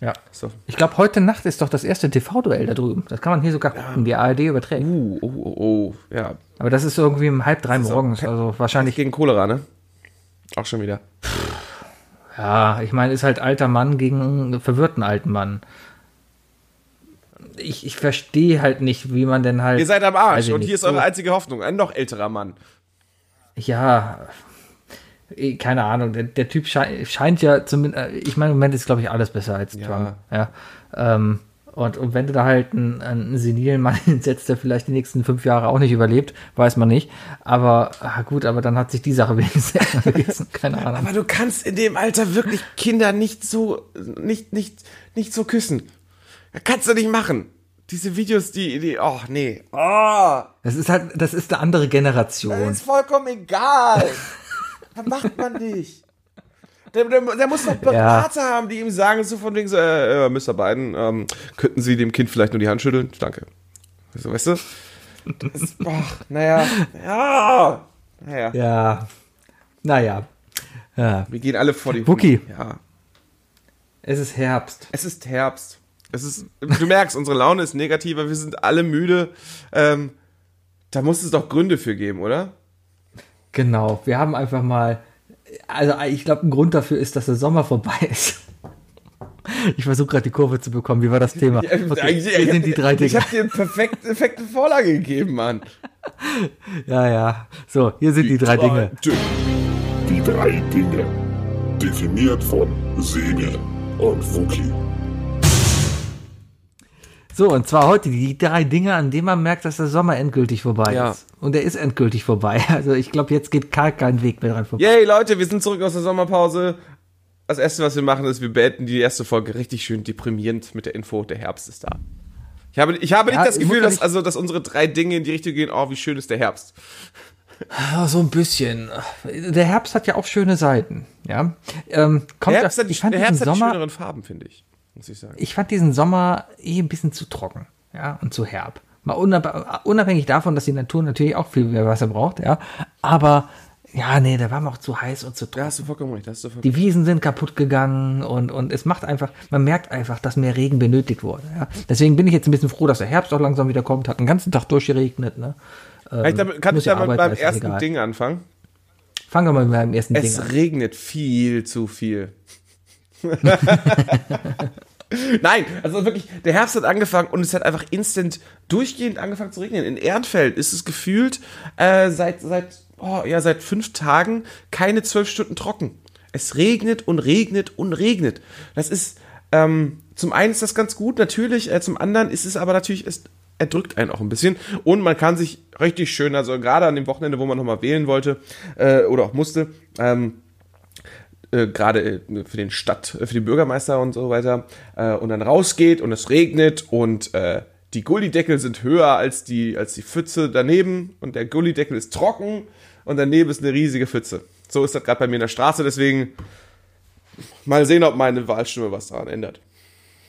Ja. So. Ich glaube, heute Nacht ist doch das erste TV-Duell da drüben. Das kann man hier sogar gucken. Die ARD überträgt. Uh, oh, oh, oh, ja. Aber das ist irgendwie um halb drei morgens. Also wahrscheinlich. Gegen Cholera, ne? Auch schon wieder. Ja, ich meine, ist halt alter Mann gegen einen verwirrten alten Mann. Ich, ich verstehe halt nicht, wie man denn halt. Ihr seid am Arsch und hier ist so- eure einzige Hoffnung, ein noch älterer Mann. Ja, keine Ahnung. Der, der Typ schei scheint ja zumindest. Ich meine, im Moment ist, glaube ich, alles besser als Ja. Trump. Ja. Ähm, und, und wenn du da halt einen, einen senilen Mann hinsetzt, der vielleicht die nächsten fünf Jahre auch nicht überlebt, weiß man nicht. Aber ah, gut, aber dann hat sich die Sache wenigstens vergessen. Keine Ahnung. Aber du kannst in dem Alter wirklich Kinder nicht so, nicht, nicht, nicht so küssen. Das kannst du nicht machen. Diese Videos, die, die, oh, nee. Oh, Das ist halt, das ist eine andere das Generation. ist vollkommen egal. das macht man nicht. Der, der, der muss doch Berater haben, die ihm sagen, so von wegen so, äh, äh, Mr. Biden, ähm, könnten Sie dem Kind vielleicht nur die Hand schütteln? Danke. So, weißt du? Das, ach, naja, ja. Naja, Ja. Naja. Ja. wir gehen alle vor die Wookie. Ja. Es ist Herbst. Es ist Herbst. Es ist, du merkst, unsere Laune ist negativer, wir sind alle müde. Ähm, da muss es doch Gründe für geben, oder? Genau. Wir haben einfach mal. Also, ich glaube, ein Grund dafür ist, dass der Sommer vorbei ist. Ich versuche gerade die Kurve zu bekommen. Wie war das Thema? Okay, hier sind die drei Ich Dinge. habe dir eine perfekte, Vorlage gegeben, Mann. Ja, ja. So, hier sind die drei Dinge. Die drei Dinge. Definiert von Sebi und Wookie. So, und zwar heute die drei Dinge, an denen man merkt, dass der Sommer endgültig vorbei Ja. ist. Und er ist endgültig vorbei. Also ich glaube, jetzt geht gar kein Weg mehr dran vorbei. Yay, Leute, wir sind zurück aus der Sommerpause. Das erste, was wir machen, ist, wir beenden die erste Folge richtig schön deprimierend mit der Info, der Herbst ist da. Ich habe, ich habe Ja, nicht das Gefühl, dass, also, dass unsere drei Dinge in die Richtung gehen, oh, wie schön ist der Herbst. Ja, so ein bisschen. Der Herbst hat ja auch schöne Seiten. Ja. Ähm, kommt Der Herbst, das, hat, die, der Herbst hat die schöneren Farben, finde ich. Muss ich sagen. ich fand diesen Sommer eh ein bisschen zu trocken. Ja, und zu herb. Mal unab unabhängig davon, dass die Natur natürlich auch viel mehr Wasser braucht, ja. Aber, ja, nee, der war mir auch zu heiß und zu Da trocken. hast du vollkommen recht. Da hast du vollkommen Die Wiesen sind kaputt gegangen und, und es macht einfach, man merkt einfach, dass mehr Regen benötigt wurde. Ja. Deswegen bin ich jetzt ein bisschen froh, dass der Herbst auch langsam wieder kommt. Hat den ganzen Tag durchgeregnet. Ne? Kann ich, damit, kann ich ja damit arbeiten, beim ersten egal. Ding anfangen? Fangen wir mal mit dem ersten Ding Es an. regnet viel zu viel. Nein, also wirklich, der Herbst hat angefangen und es hat einfach instant durchgehend angefangen zu regnen. In Ehrenfeld ist es gefühlt äh, seit, seit, oh, ja, seit fünf Tagen keine zwölf Stunden trocken. Es regnet und regnet und regnet. Das ist, ähm, zum einen ist das ganz gut, natürlich, äh, zum anderen ist es aber natürlich, es erdrückt einen auch ein bisschen und man kann sich richtig schön, also gerade an dem Wochenende, wo man nochmal wählen wollte äh, oder auch musste, ähm, äh, gerade äh, für den Stadt, äh, für den Bürgermeister und so weiter, äh, und dann rausgeht und es regnet und äh, die Gullideckel sind höher als die, als die Pfütze daneben und der Gullideckel ist trocken und daneben ist eine riesige Pfütze. So ist das gerade bei mir in der Straße, deswegen mal sehen, ob meine Wahlstimme was daran ändert.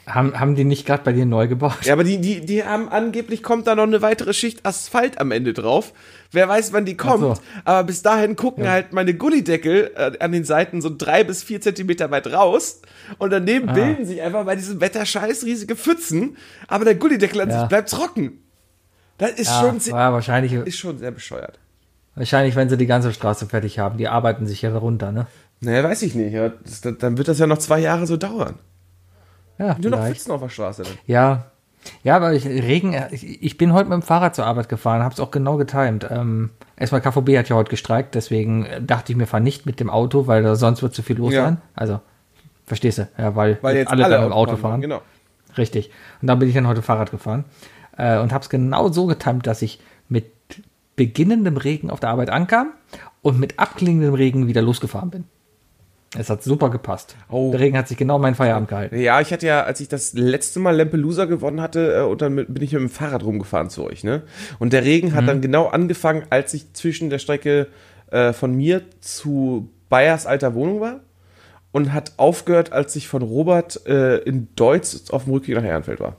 Haben, haben die nicht gerade bei dir neu gebaut? Ja, aber die, die, die haben angeblich kommt da noch eine weitere Schicht Asphalt am Ende drauf. Wer weiß, wann die kommt. So. Aber bis dahin gucken halt meine Gullideckel äh, an den Seiten so drei bis vier Zentimeter weit raus. Und daneben bilden sich einfach bei diesem Wetter scheiß riesige Pfützen. Aber der Gullideckel an Ja. sich bleibt trocken. Das ist, Ja, schon, sehr, wahrscheinlich, ist schon sehr bescheuert. wahrscheinlich, wenn sie die ganze Straße fertig haben. Die arbeiten sich ja darunter, ne? Naja, weiß ich nicht. Ja, das, dann wird das ja noch zwei Jahre so dauern. Ja, Nur noch. Pfützen auf der Straße dann. Ja. Ja, aber ich, Regen, ich, ich bin heute mit dem Fahrrad zur Arbeit gefahren, habe es auch genau getimt. Ähm, erstmal KVB hat ja heute gestreikt, deswegen äh, dachte ich mir, fahr nicht mit dem Auto, weil da sonst wird zu viel los Ja. sein. Also, verstehst du? Ja, weil, Weil jetzt alle, alle, dann im Auto Auto fahren. Genau. Richtig. Und dann bin ich dann heute Fahrrad gefahren äh, und habe es genau so getimt, dass ich mit beginnendem Regen auf der Arbeit ankam und mit abklingendem Regen wieder losgefahren bin. Es hat super gepasst. Oh. Der Regen hat sich genau meinen Feierabend gehalten. Ja, ich hatte ja, als ich das letzte Mal Lampelusa gewonnen hatte, äh, und dann bin ich mit dem Fahrrad rumgefahren zu euch, ne? Und der Regen hat dann genau angefangen, als ich zwischen der Strecke äh, von mir zu Bayers alter Wohnung war und hat aufgehört, als ich von Robert äh, in Deutz auf dem Rückweg nach Ehrenfeld war.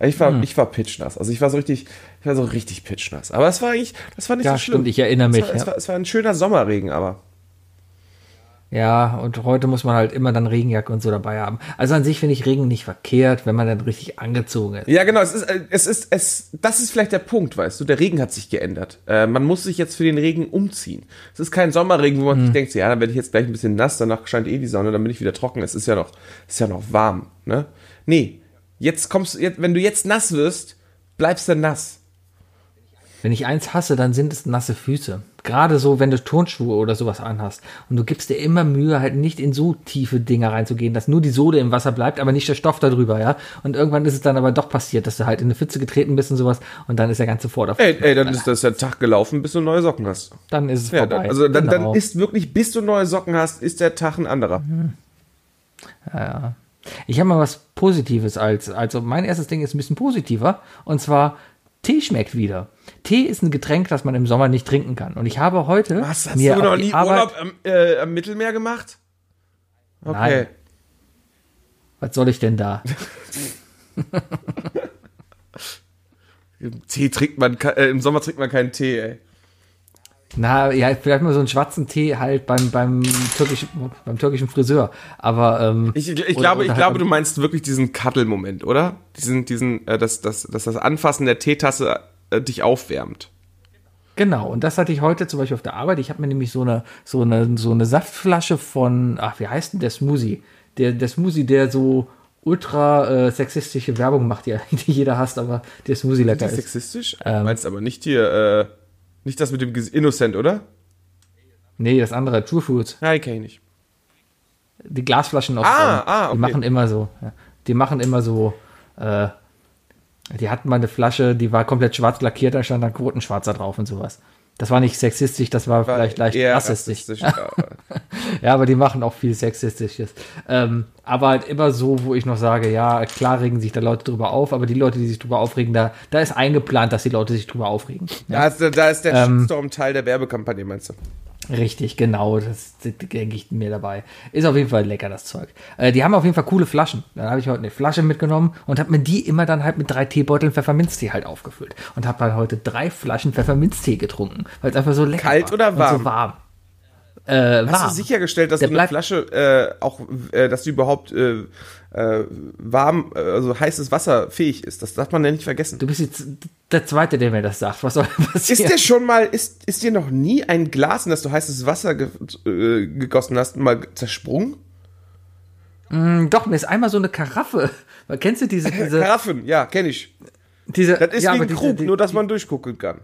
Ich war, ich war pitchnass. Also ich war so richtig, ich war so richtig pitchnass. Aber es war eigentlich, das war nicht Ja, so schlimm. stimmt, ich erinnere mich, Es war, es, ja. war, es war ein schöner Sommerregen, aber. Ja, und heute muss man halt immer dann Regenjacke und so dabei haben. Also an sich finde ich Regen nicht verkehrt, wenn man dann richtig angezogen ist. Ja, genau. Es ist, äh, es ist, es, das ist vielleicht der Punkt, weißt du. Der Regen hat sich geändert. Äh, man muss sich jetzt für den Regen umziehen. Es ist kein Sommerregen, wo man sich denkt, ja, dann werde ich jetzt gleich ein bisschen nass, danach scheint eh die Sonne, dann bin ich wieder trocken. Es ist ja noch, es ist ja noch warm, ne? Nee. Jetzt kommst du, wenn du jetzt nass wirst, bleibst du nass. Wenn ich eins hasse, dann sind es nasse Füße. Gerade so, wenn du Turnschuhe oder sowas anhast. Und du gibst dir immer Mühe, halt nicht in so tiefe Dinger reinzugehen, dass nur die Sohle im Wasser bleibt, aber nicht der Stoff darüber, ja. Und irgendwann ist es dann aber doch passiert, dass du halt in eine Pfütze getreten bist und sowas und dann ist der ganze Vorderfuß. Ey, ey, dann ist das der Tag gelaufen, bis du neue Socken hast. Dann ist es Ja, vorbei. dann, also dann, Genau. dann ist wirklich, bis du neue Socken hast, ist der Tag ein anderer. Ich habe mal was Positives als, also mein erstes Ding ist ein bisschen positiver und zwar Tee schmeckt wieder. Tee ist ein Getränk, das man im Sommer nicht trinken kann. Und ich habe heute Was, hast mir du noch nie Arbeit, Urlaub am, äh, am Mittelmeer gemacht? Okay. Nein. was soll ich denn da? Tee trinkt man, äh, im Sommer trinkt man keinen Tee, ey. Na, ja, vielleicht mal so einen schwarzen Tee halt beim, beim, türkischen, beim türkischen Friseur. Aber ähm, Ich, ich oder- glaube, ich oder glaube, halt- du meinst wirklich diesen Cuddle-Moment, oder? Diesen, diesen, äh, dass, dass, dass das Anfassen der Teetasse äh, dich aufwärmt. Genau, und das hatte ich heute zum Beispiel auf der Arbeit. Ich habe mir nämlich so eine, so eine, so eine Saftflasche von, ach, wie heißt denn der Smoothie? Der, der Smoothie, der so ultra äh, sexistische Werbung macht, die, die jeder hasst, aber der Smoothie lecker Ist sexistisch? Ähm. meinst aber nicht hier, äh, nicht das mit dem Innocent, oder? Nee, das andere, True Foods. Nein, kenn ich nicht. Die Glasflaschen aus Ah, ah, Die okay. machen immer so, ja, die machen immer so, äh, die hatten mal eine Flasche, die war komplett schwarz lackiert, da stand dann Quotenschwarzer drauf und sowas. Das war nicht sexistisch, das war, War vielleicht leicht eher rassistisch. ja. Ja, aber die machen auch viel Sexistisches. Ähm, aber halt immer so, wo ich noch sage, ja, klar regen sich da Leute drüber auf, aber die Leute, die sich drüber aufregen, da, da ist eingeplant, dass die Leute sich drüber aufregen. Da ist, da ist der Ähm. Shitstorm Teil der Werbekampagne, meinst du? Richtig, genau, das denke ich mir dabei. Ist auf jeden Fall lecker, das Zeug. Äh, die haben auf jeden Fall coole Flaschen. Dann habe ich heute eine Flasche mitgenommen und habe mir die immer dann halt mit drei Teebeuteln Pfefferminztee halt aufgefüllt. Und habe halt heute drei Flaschen Pfefferminztee getrunken, weil es einfach so lecker Kalt war. oder Und warm? so warm. Äh, Hast warm. du sichergestellt, dass Der so eine Flasche äh, auch, äh, dass die überhaupt äh, äh, warm, äh, also heißes Wasser fähig ist? Das darf man ja nicht vergessen. Du bist jetzt der Zweite, der mir das sagt. Was soll passieren? Ist dir schon mal, ist, ist dir noch nie ein Glas, in das du heißes Wasser ge äh, gegossen hast, mal zersprungen? Hm, Doch, mir ist einmal so eine Karaffe. Kennst du diese, diese, Karaffen, ja, kenne ich. diese Das ist ja, wie ein diese- Krug, die- nur dass man durchgucken kann.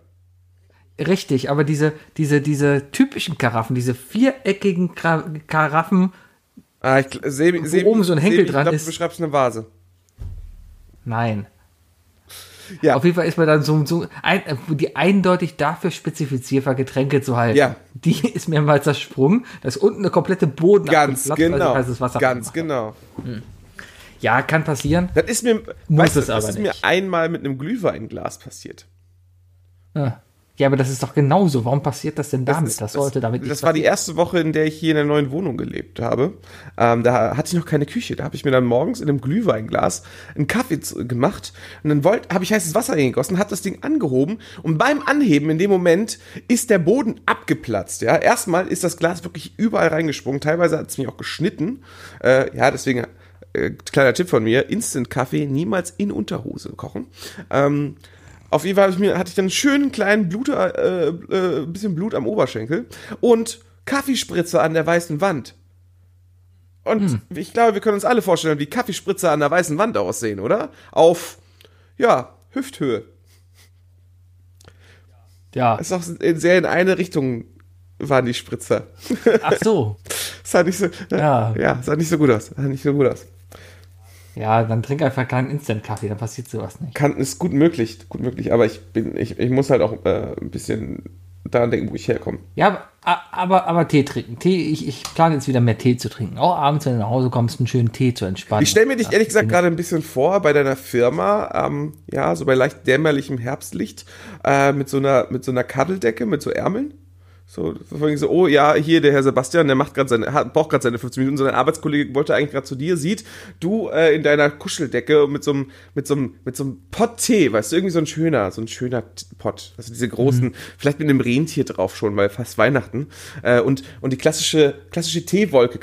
Richtig, aber diese, diese, diese typischen Karaffen, diese viereckigen Karaffen, Ah, ich Sebi, Sebi, oben so ein Henkel Sebi, ich dran glaub, ist. Du beschreibst eine Vase. nein. Ja. Auf jeden Fall ist man dann so, so ein, die eindeutig dafür spezifizierbar Getränke zu halten. Ja. Die ist mir mal zersprungen. Da ist unten eine komplette Boden Ganz weil sie genau. heißes Wasser Ganz genau. haben. Ja, kann passieren. Das ist mir, Muss weißt es das aber ist mir nicht. einmal mit einem Glühweinglas passiert. Ja. Ja, aber das ist doch genauso. Warum passiert das denn damit? ist- Das, sollte damit Das nicht war die erste Woche, in der ich hier in der neuen Wohnung gelebt habe. Ähm, da hatte ich noch keine Küche. Da habe ich mir dann morgens in einem Glühweinglas einen Kaffee gemacht und dann wollte, habe ich heißes Wasser reingegossen, hat das Ding angehoben und beim Anheben in dem Moment ist der Boden abgeplatzt. Ja, erstmal ist das Glas wirklich überall reingesprungen. Teilweise hat es mich auch geschnitten. Äh, ja, deswegen äh, kleiner Tipp von mir: Instant Kaffee niemals in Unterhose kochen. Ähm, auf jeden Fall ich mir, hatte ich dann einen schönen kleinen Blut, äh, äh, bisschen Blut am Oberschenkel und Kaffeespritze an der weißen Wand. Und ich glaube, wir können uns alle vorstellen, wie Kaffeespritze an der weißen Wand aussehen, oder? Auf, ja, Hüfthöhe. Ja. Ist auch sehr in eine Richtung waren die Spritzer. Ach so. sah nicht so, Ja. ja, sah nicht so gut aus. Sah nicht so gut aus. Ja, dann trink einfach keinen Instant-Kaffee, dann passiert sowas nicht. Kann, ist gut möglich, gut möglich, aber ich bin, ich, ich muss halt auch äh, ein bisschen daran denken, wo ich herkomme. Ja, aber, aber, aber Tee trinken. Tee, ich, ich plane jetzt wieder mehr Tee zu trinken. Auch abends, wenn du nach Hause kommst, einen schönen Tee zu entspannen. Ich stelle mir dich ehrlich gesagt gerade ein bisschen vor bei deiner Firma, ähm, ja, so bei leicht dämmerlichem Herbstlicht, äh, mit so einer, mit so einer Kaddeldecke, mit so Ärmeln. So, wegen so, oh ja, hier der Herr Sebastian, der macht gerade seine, hat, braucht gerade seine 15 Minuten. So ein Arbeitskollege wollte eigentlich gerade zu dir, sieht du äh, in deiner Kuscheldecke mit so einem, mit so einem, mit so einem Pott Tee, weißt du, irgendwie so ein schöner, so ein schöner Pott. Also diese großen, vielleicht mit einem Rentier drauf schon, weil fast Weihnachten. Äh, und, und die klassische, klassische Teewolke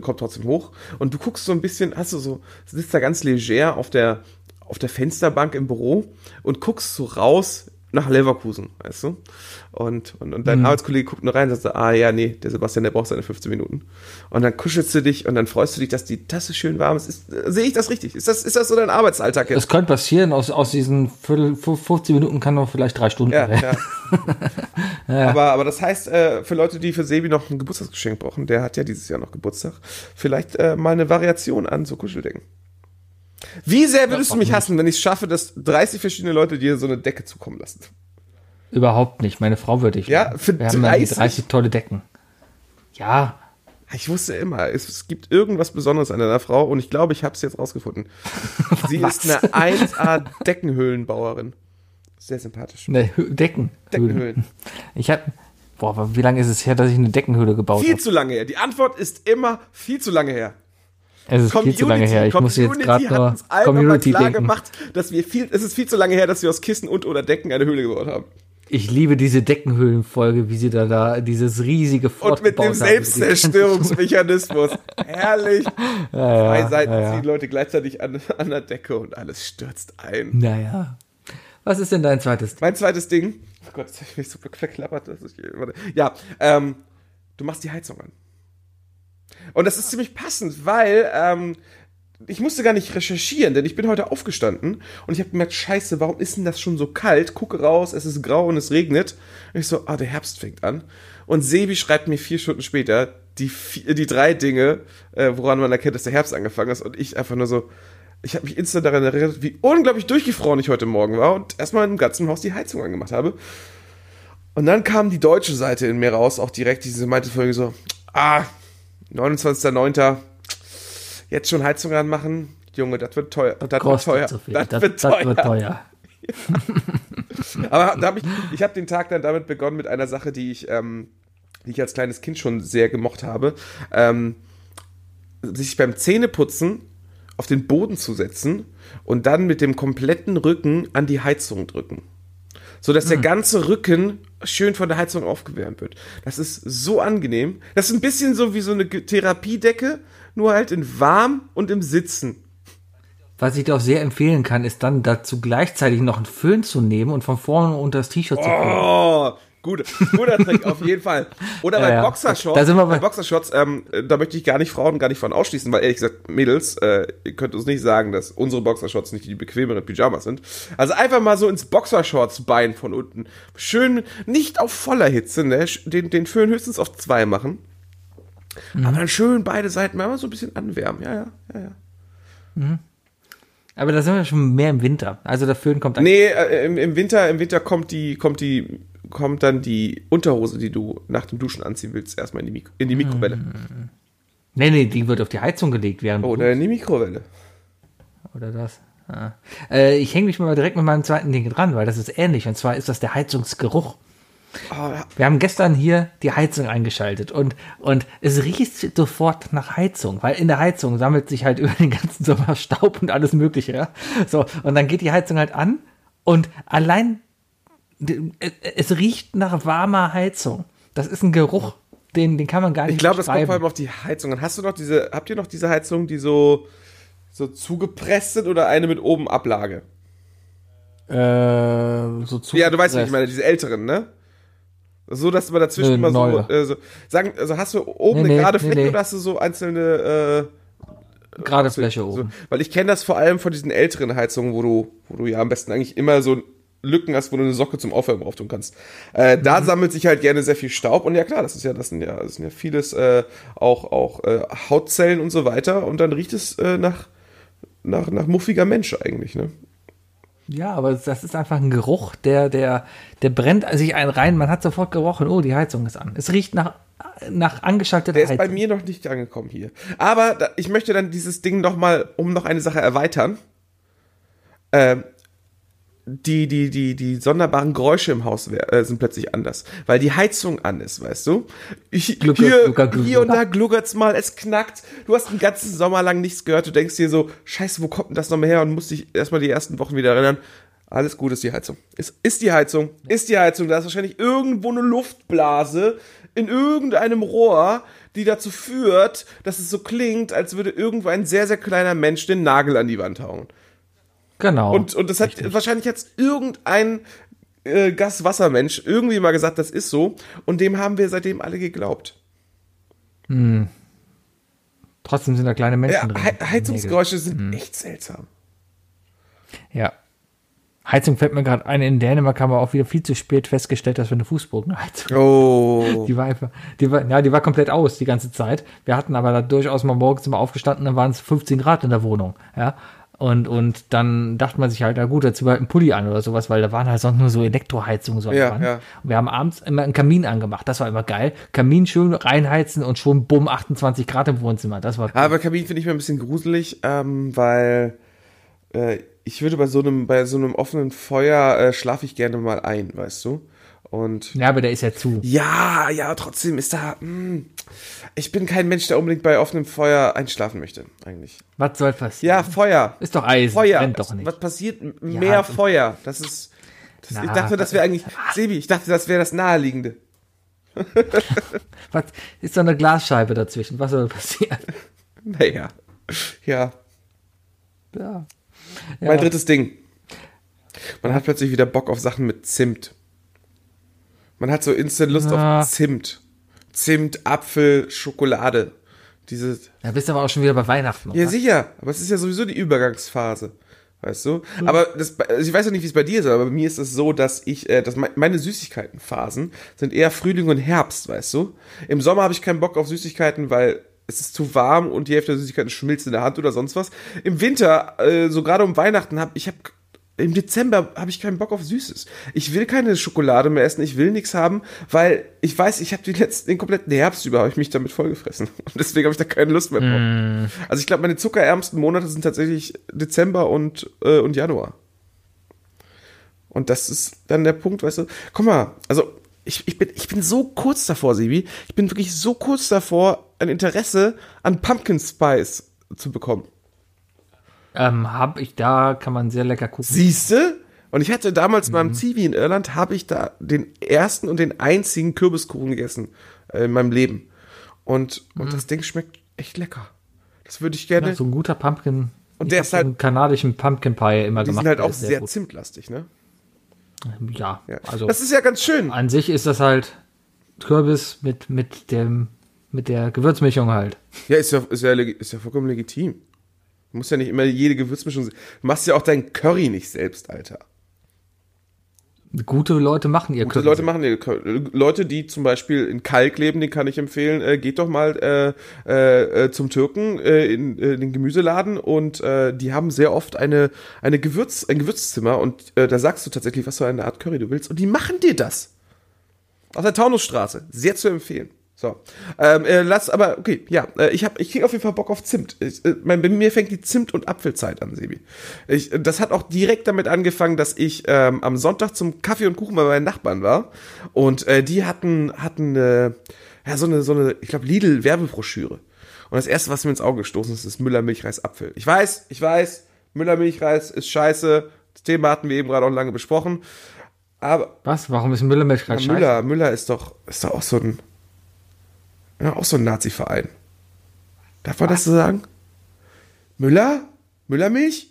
kommt trotzdem hoch. Und du guckst so ein bisschen, hast du so, sitzt da ganz leger auf der, auf der Fensterbank im Büro und guckst so raus nach Leverkusen, weißt du? Und, und, und dein Mhm. Arbeitskollege guckt nur rein und sagt, so, ah ja, nee, der Sebastian, der braucht seine 15 Minuten. Und dann kuschelst du dich und dann freust du dich, dass die Tasse schön warm ist. ist äh, sehe ich das richtig? Ist das, ist das so dein Arbeitsalltag jetzt? Das könnte passieren, aus, aus diesen Viertel, 15 Minuten kann man vielleicht drei Stunden Ja, werden. ja. Aber, aber das heißt, äh, für Leute, die für Sebi noch ein Geburtstagsgeschenk brauchen, der hat ja dieses Jahr noch Geburtstag, vielleicht äh, mal eine Variation an so Kuscheldecken. Wie sehr würdest du mich hassen, wenn ich es schaffe, dass 30 verschiedene Leute dir so eine Decke zukommen lassen? Überhaupt nicht. Meine Frau würde ich. Ja, für Wir haben dann die 30? 30 tolle Decken. Ja, Ich wusste immer, es, es gibt irgendwas Besonderes an deiner Frau und ich glaube, ich habe es jetzt rausgefunden. Sie ist eine 1A Deckenhöhlenbauerin. Sehr sympathisch. ne, Decken. Deckenhöhlen. Ich habe, boah, aber wie lange ist es her, dass ich eine Deckenhöhle gebaut Viel habe? zu lange her. Die Antwort ist immer viel zu lange her. Es ist viel zu lange her. Ich muss jetzt gerade nur allen Community klar denken. gemacht, dass wir viel, es ist viel zu lange her, dass wir aus Kissen und oder Decken eine Höhle gebaut haben. Ich liebe diese Deckenhöhlenfolge, wie sie da, da dieses riesige Fort Und mit dem Selbstzerstörungsmechanismus. Herrlich. Zwei ja, Seiten ja, ja. ziehen Leute gleichzeitig an, an der Decke und alles stürzt ein. Naja. Was ist denn dein zweites? Mein zweites Ding. Oh Gott, jetzt habe ich mich so verklappert. Dass ich, warte. Ja, ähm, du machst die Heizung an. Und das ist ziemlich passend, weil ähm, ich musste gar nicht recherchieren, denn ich bin heute aufgestanden und ich habe gemerkt, scheiße, warum ist denn das schon so kalt? Gucke raus, es ist grau und es regnet. Und ich so, ah, der Herbst fängt an. Und Sebi schreibt mir vier Stunden später die, vier, die drei Dinge, äh, woran man erkennt, dass der Herbst angefangen ist. Und ich einfach nur so, ich habe mich instant daran erinnert, wie unglaublich durchgefroren ich heute Morgen war und erstmal im ganzen Haus die Heizung angemacht habe. Und dann kam die deutsche Seite in mir raus, auch direkt, diese meinte Folge so, ah, 29.09., jetzt schon Heizung anmachen, Junge, das wird teuer. Das wird teuer. so. Das, Das, wird das teuer. wird teuer. Aber da hab ich, ich habe den Tag dann damit begonnen mit einer Sache, die ich, ähm, die ich als kleines Kind schon sehr gemocht habe, ähm, sich beim Zähneputzen auf den Boden zu setzen und dann mit dem kompletten Rücken an die Heizung drücken. So dass der ganze Rücken schön von der Heizung aufgewärmt wird. Das ist so angenehm. Das ist ein bisschen so wie so eine Therapiedecke, nur halt in warm und im Sitzen. Was ich dir auch sehr empfehlen kann, ist dann dazu gleichzeitig noch einen Föhn zu nehmen und von vorne unter das T-Shirt zu föhnen. Gut, guter Trick, auf jeden Fall. Oder Ja, bei ja. Boxershorts, Da sind wir bei bei- Boxershorts, ähm, äh, da möchte ich gar nicht Frauen gar nicht von ausschließen, weil ehrlich gesagt, Mädels, äh, ihr könnt uns nicht sagen, dass unsere Boxershorts nicht die bequemeren Pyjamas sind. Also einfach mal so ins Boxershorts-Bein von unten. Schön, nicht auf voller Hitze, ne? Den, den Föhn höchstens auf zwei machen. Mhm. Aber dann schön beide Seiten mal so ein bisschen anwärmen. Ja, ja, ja, ja. Aber da sind wir schon mehr im Winter. Also der Föhn kommt Nee, äh, im, im Winter, im Winter kommt die, kommt die, kommt dann die Unterhose, die du nach dem Duschen anziehen willst, erstmal in die, Mik in die Mikrowelle. Nee, nee, die wird auf die Heizung gelegt während Oder in die Mikrowelle. oder das. Ah. Äh, ich hänge mich mal direkt mit meinem zweiten Ding dran, weil das ist ähnlich. Und zwar ist das der Heizungsgeruch. Oh, ja. Wir haben gestern hier die Heizung eingeschaltet und, und es riecht sofort nach Heizung, weil in der Heizung sammelt sich halt über den ganzen Sommer Staub und alles Mögliche. Ja? So, und dann geht die Heizung halt an und allein es riecht nach warmer Heizung. Das ist ein Geruch, den, den kann man gar nicht Ich glaube, das kommt vor allem auf die Heizung. an. Hast du noch diese, habt ihr noch diese Heizung, die so, so zugepresst sind oder eine mit oben Ablage? Äh, so zu Ja, du weißt, wie ich meine, diese älteren, ne? So, dass man dazwischen Nö, mal so, äh, so, sagen, also hast du oben Nee, eine nee, gerade nee, Fläche nee. oder hast du so einzelne, äh, gerade Fläche So, oben. weil ich kenne das vor allem von diesen älteren Heizungen, wo du, wo du ja am besten eigentlich immer so Lücken hast, wo du eine Socke zum Aufwärmen auftun kannst. Äh, da Mhm. sammelt sich halt gerne sehr viel Staub und ja klar, das ist ja, das sind ja, das sind ja vieles äh, auch auch äh, Hautzellen und so weiter und dann riecht es äh, nach nach nach muffiger Mensch eigentlich, ne? Ja, aber das ist einfach ein Geruch, der, der, der brennt sich einen rein. Man hat sofort gerochen, oh, die Heizung ist an. Es riecht nach, nach angeschalteter Der ist Heizung. bei mir noch nicht angekommen hier. Aber da, ich möchte dann dieses Ding noch mal um noch eine Sache erweitern. Ähm, die, die, die, die sonderbaren Geräusche im Haus äh, sind plötzlich anders, weil die Heizung an ist, weißt du? Ich, Glucker, hier, glucker, glucker. hier und da gluggert's mal, es knackt. Du hast den ganzen Sommer lang nichts gehört. Du denkst dir so, scheiße, wo kommt denn das nochmal her? Und musst dich erstmal die ersten Wochen wieder erinnern. Alles gut ist die Heizung. Ist, ist die Heizung. Ist die Heizung. Da ist wahrscheinlich irgendwo eine Luftblase in irgendeinem Rohr, die dazu führt, dass es so klingt, als würde irgendwo ein sehr, sehr kleiner Mensch den Nagel an die Wand hauen. Genau. Und, und das hat wahrscheinlich jetzt irgendein äh, Gaswassermensch irgendwie mal gesagt, das ist so. Und dem haben wir seitdem alle geglaubt. Trotzdem sind da kleine Menschen Ja, drin. He Heizungsgeräusche sind Mhm. echt seltsam. Ja. Heizung fällt mir gerade ein. In Dänemark haben wir auch wieder viel zu spät festgestellt, dass wir eine Fußbodenheizung Oh. Die war einfach, die war, ja, die war komplett aus die ganze Zeit. Wir hatten aber da durchaus mal morgens immer aufgestanden, dann waren es 15 Grad in der Wohnung, ja. Und, und dann dachte man sich halt, na gut, jetzt halt einen Pulli an oder sowas, weil da waren halt sonst nur so Elektroheizungen so Ja, ja. Und wir haben abends immer einen Kamin angemacht, das war immer geil. Kamin schön reinheizen und schon bumm, 28 Grad im Wohnzimmer, das war Aber Kamin finde ich mir ein bisschen gruselig, ähm, weil äh, ich würde bei so einem, bei so einem offenen Feuer äh, schlafe ich gerne mal ein, weißt du? Und Ja, aber der ist ja zu. ja, ja, trotzdem ist da. Mh, ich bin kein Mensch, der unbedingt bei offenem Feuer einschlafen möchte, eigentlich. Was soll passieren? Ja, Feuer. Ist doch Eisen, Feuer. brennt doch nicht. Was passiert? Ja, Mehr Feuer. Das ist. Das, Na, ich dachte, das wäre eigentlich, Sebi, ich dachte, das wäre das Naheliegende. Was ist da eine Glasscheibe dazwischen? Was soll passieren? Naja. Ja. Ja. Mein drittes Ding. Man hat plötzlich wieder Bock auf Sachen mit Zimt. Man hat so instant Lust Ja. auf Zimt. Zimt, Apfel, Schokolade. Diese. Da bist du aber auch schon wieder bei Weihnachten. Ja, oder? sicher. Aber es ist ja sowieso die Übergangsphase. Weißt du? Aber das, also ich weiß ja nicht, wie es bei dir ist, aber bei mir ist es so, dass ich, äh, dass mein- meine Süßigkeitenphasen sind eher Frühling und Herbst, weißt du? Im Sommer habe ich keinen Bock auf Süßigkeiten, weil es ist zu warm und die Hälfte der Süßigkeiten schmilzt in der Hand oder sonst was. Im Winter, äh, so gerade um Weihnachten, habe ich hab, im Dezember habe ich keinen Bock auf Süßes. Ich will keine Schokolade mehr essen, ich will nichts haben, weil ich weiß, ich habe den letzten, den kompletten Herbst über, habe ich mich damit vollgefressen. Und deswegen habe ich da keine Lust mehr drauf. Also ich glaube, meine zuckerärmsten Monate sind tatsächlich Dezember und, äh, und Januar. Und das ist dann der Punkt, weißt du, guck mal, also ich, ich, bin, ich bin so kurz davor, Sibi, ich bin wirklich so kurz davor, ein Interesse an Pumpkin Spice zu bekommen. Ähm, hab ich da, kann man sehr lecker gucken. Siehste? Und ich hatte damals beim Zivi in Irland, habe ich da den ersten und den einzigen Kürbiskuchen gegessen äh, in meinem Leben. Und, und das Ding schmeckt echt lecker. Das würde ich gerne. Ja, so ein guter Pumpkin. Und der ist halt- kanadischen Pumpkin Pie immer die gemacht. sind halt auch sehr gut. zimtlastig, ne? Ja, Ja. also das ist ja ganz schön. an sich ist das halt Kürbis mit, mit dem, mit der Gewürzmischung halt. Ja, ist ja, ist ja, ist ja vollkommen legitim. Du musst ja nicht immer jede Gewürzmischung. Du machst ja auch dein Curry nicht selbst, Alter. Gute Leute machen ihr Gute Kürbis. Leute machen ja Curry. Leute, die zum Beispiel in Kalk leben, den kann ich empfehlen. Äh, geht doch mal äh, äh, äh, zum Türken äh, in, äh, den Gemüseladen und äh, die haben sehr oft eine, eine Gewürz, ein Gewürzzimmer und äh, da sagst du tatsächlich, was für eine Art Curry du willst und die machen dir das. Auf der Taunusstraße. Sehr zu empfehlen. So. Ähm, äh, lass aber, okay, ja, äh, ich hab, ich krieg auf jeden Fall Bock auf Zimt. Ich, äh, mein, bei mir fängt die Zimt- und Apfelzeit an, Sebi. Ich, äh, das hat auch direkt damit angefangen, dass ich ähm, am Sonntag zum Kaffee und Kuchen bei meinen Nachbarn war. Und äh, die hatten, hatten äh, ja, so eine, so eine, ich glaube, Lidl-Werbebroschüre. Und das erste, was mir ins Auge gestoßen ist, ist Müller Milchreis Apfel. Ich weiß, ich weiß, Müller Milchreis ist scheiße. Das Thema hatten wir eben gerade auch lange besprochen. Aber Was? Warum ist Müllermilch gerade ja, scheiße? Müller, Müller ist doch, ist doch auch so ein, ja, auch so ein Nazi-Verein. Darf man das so sagen? Müller? Müllermilch?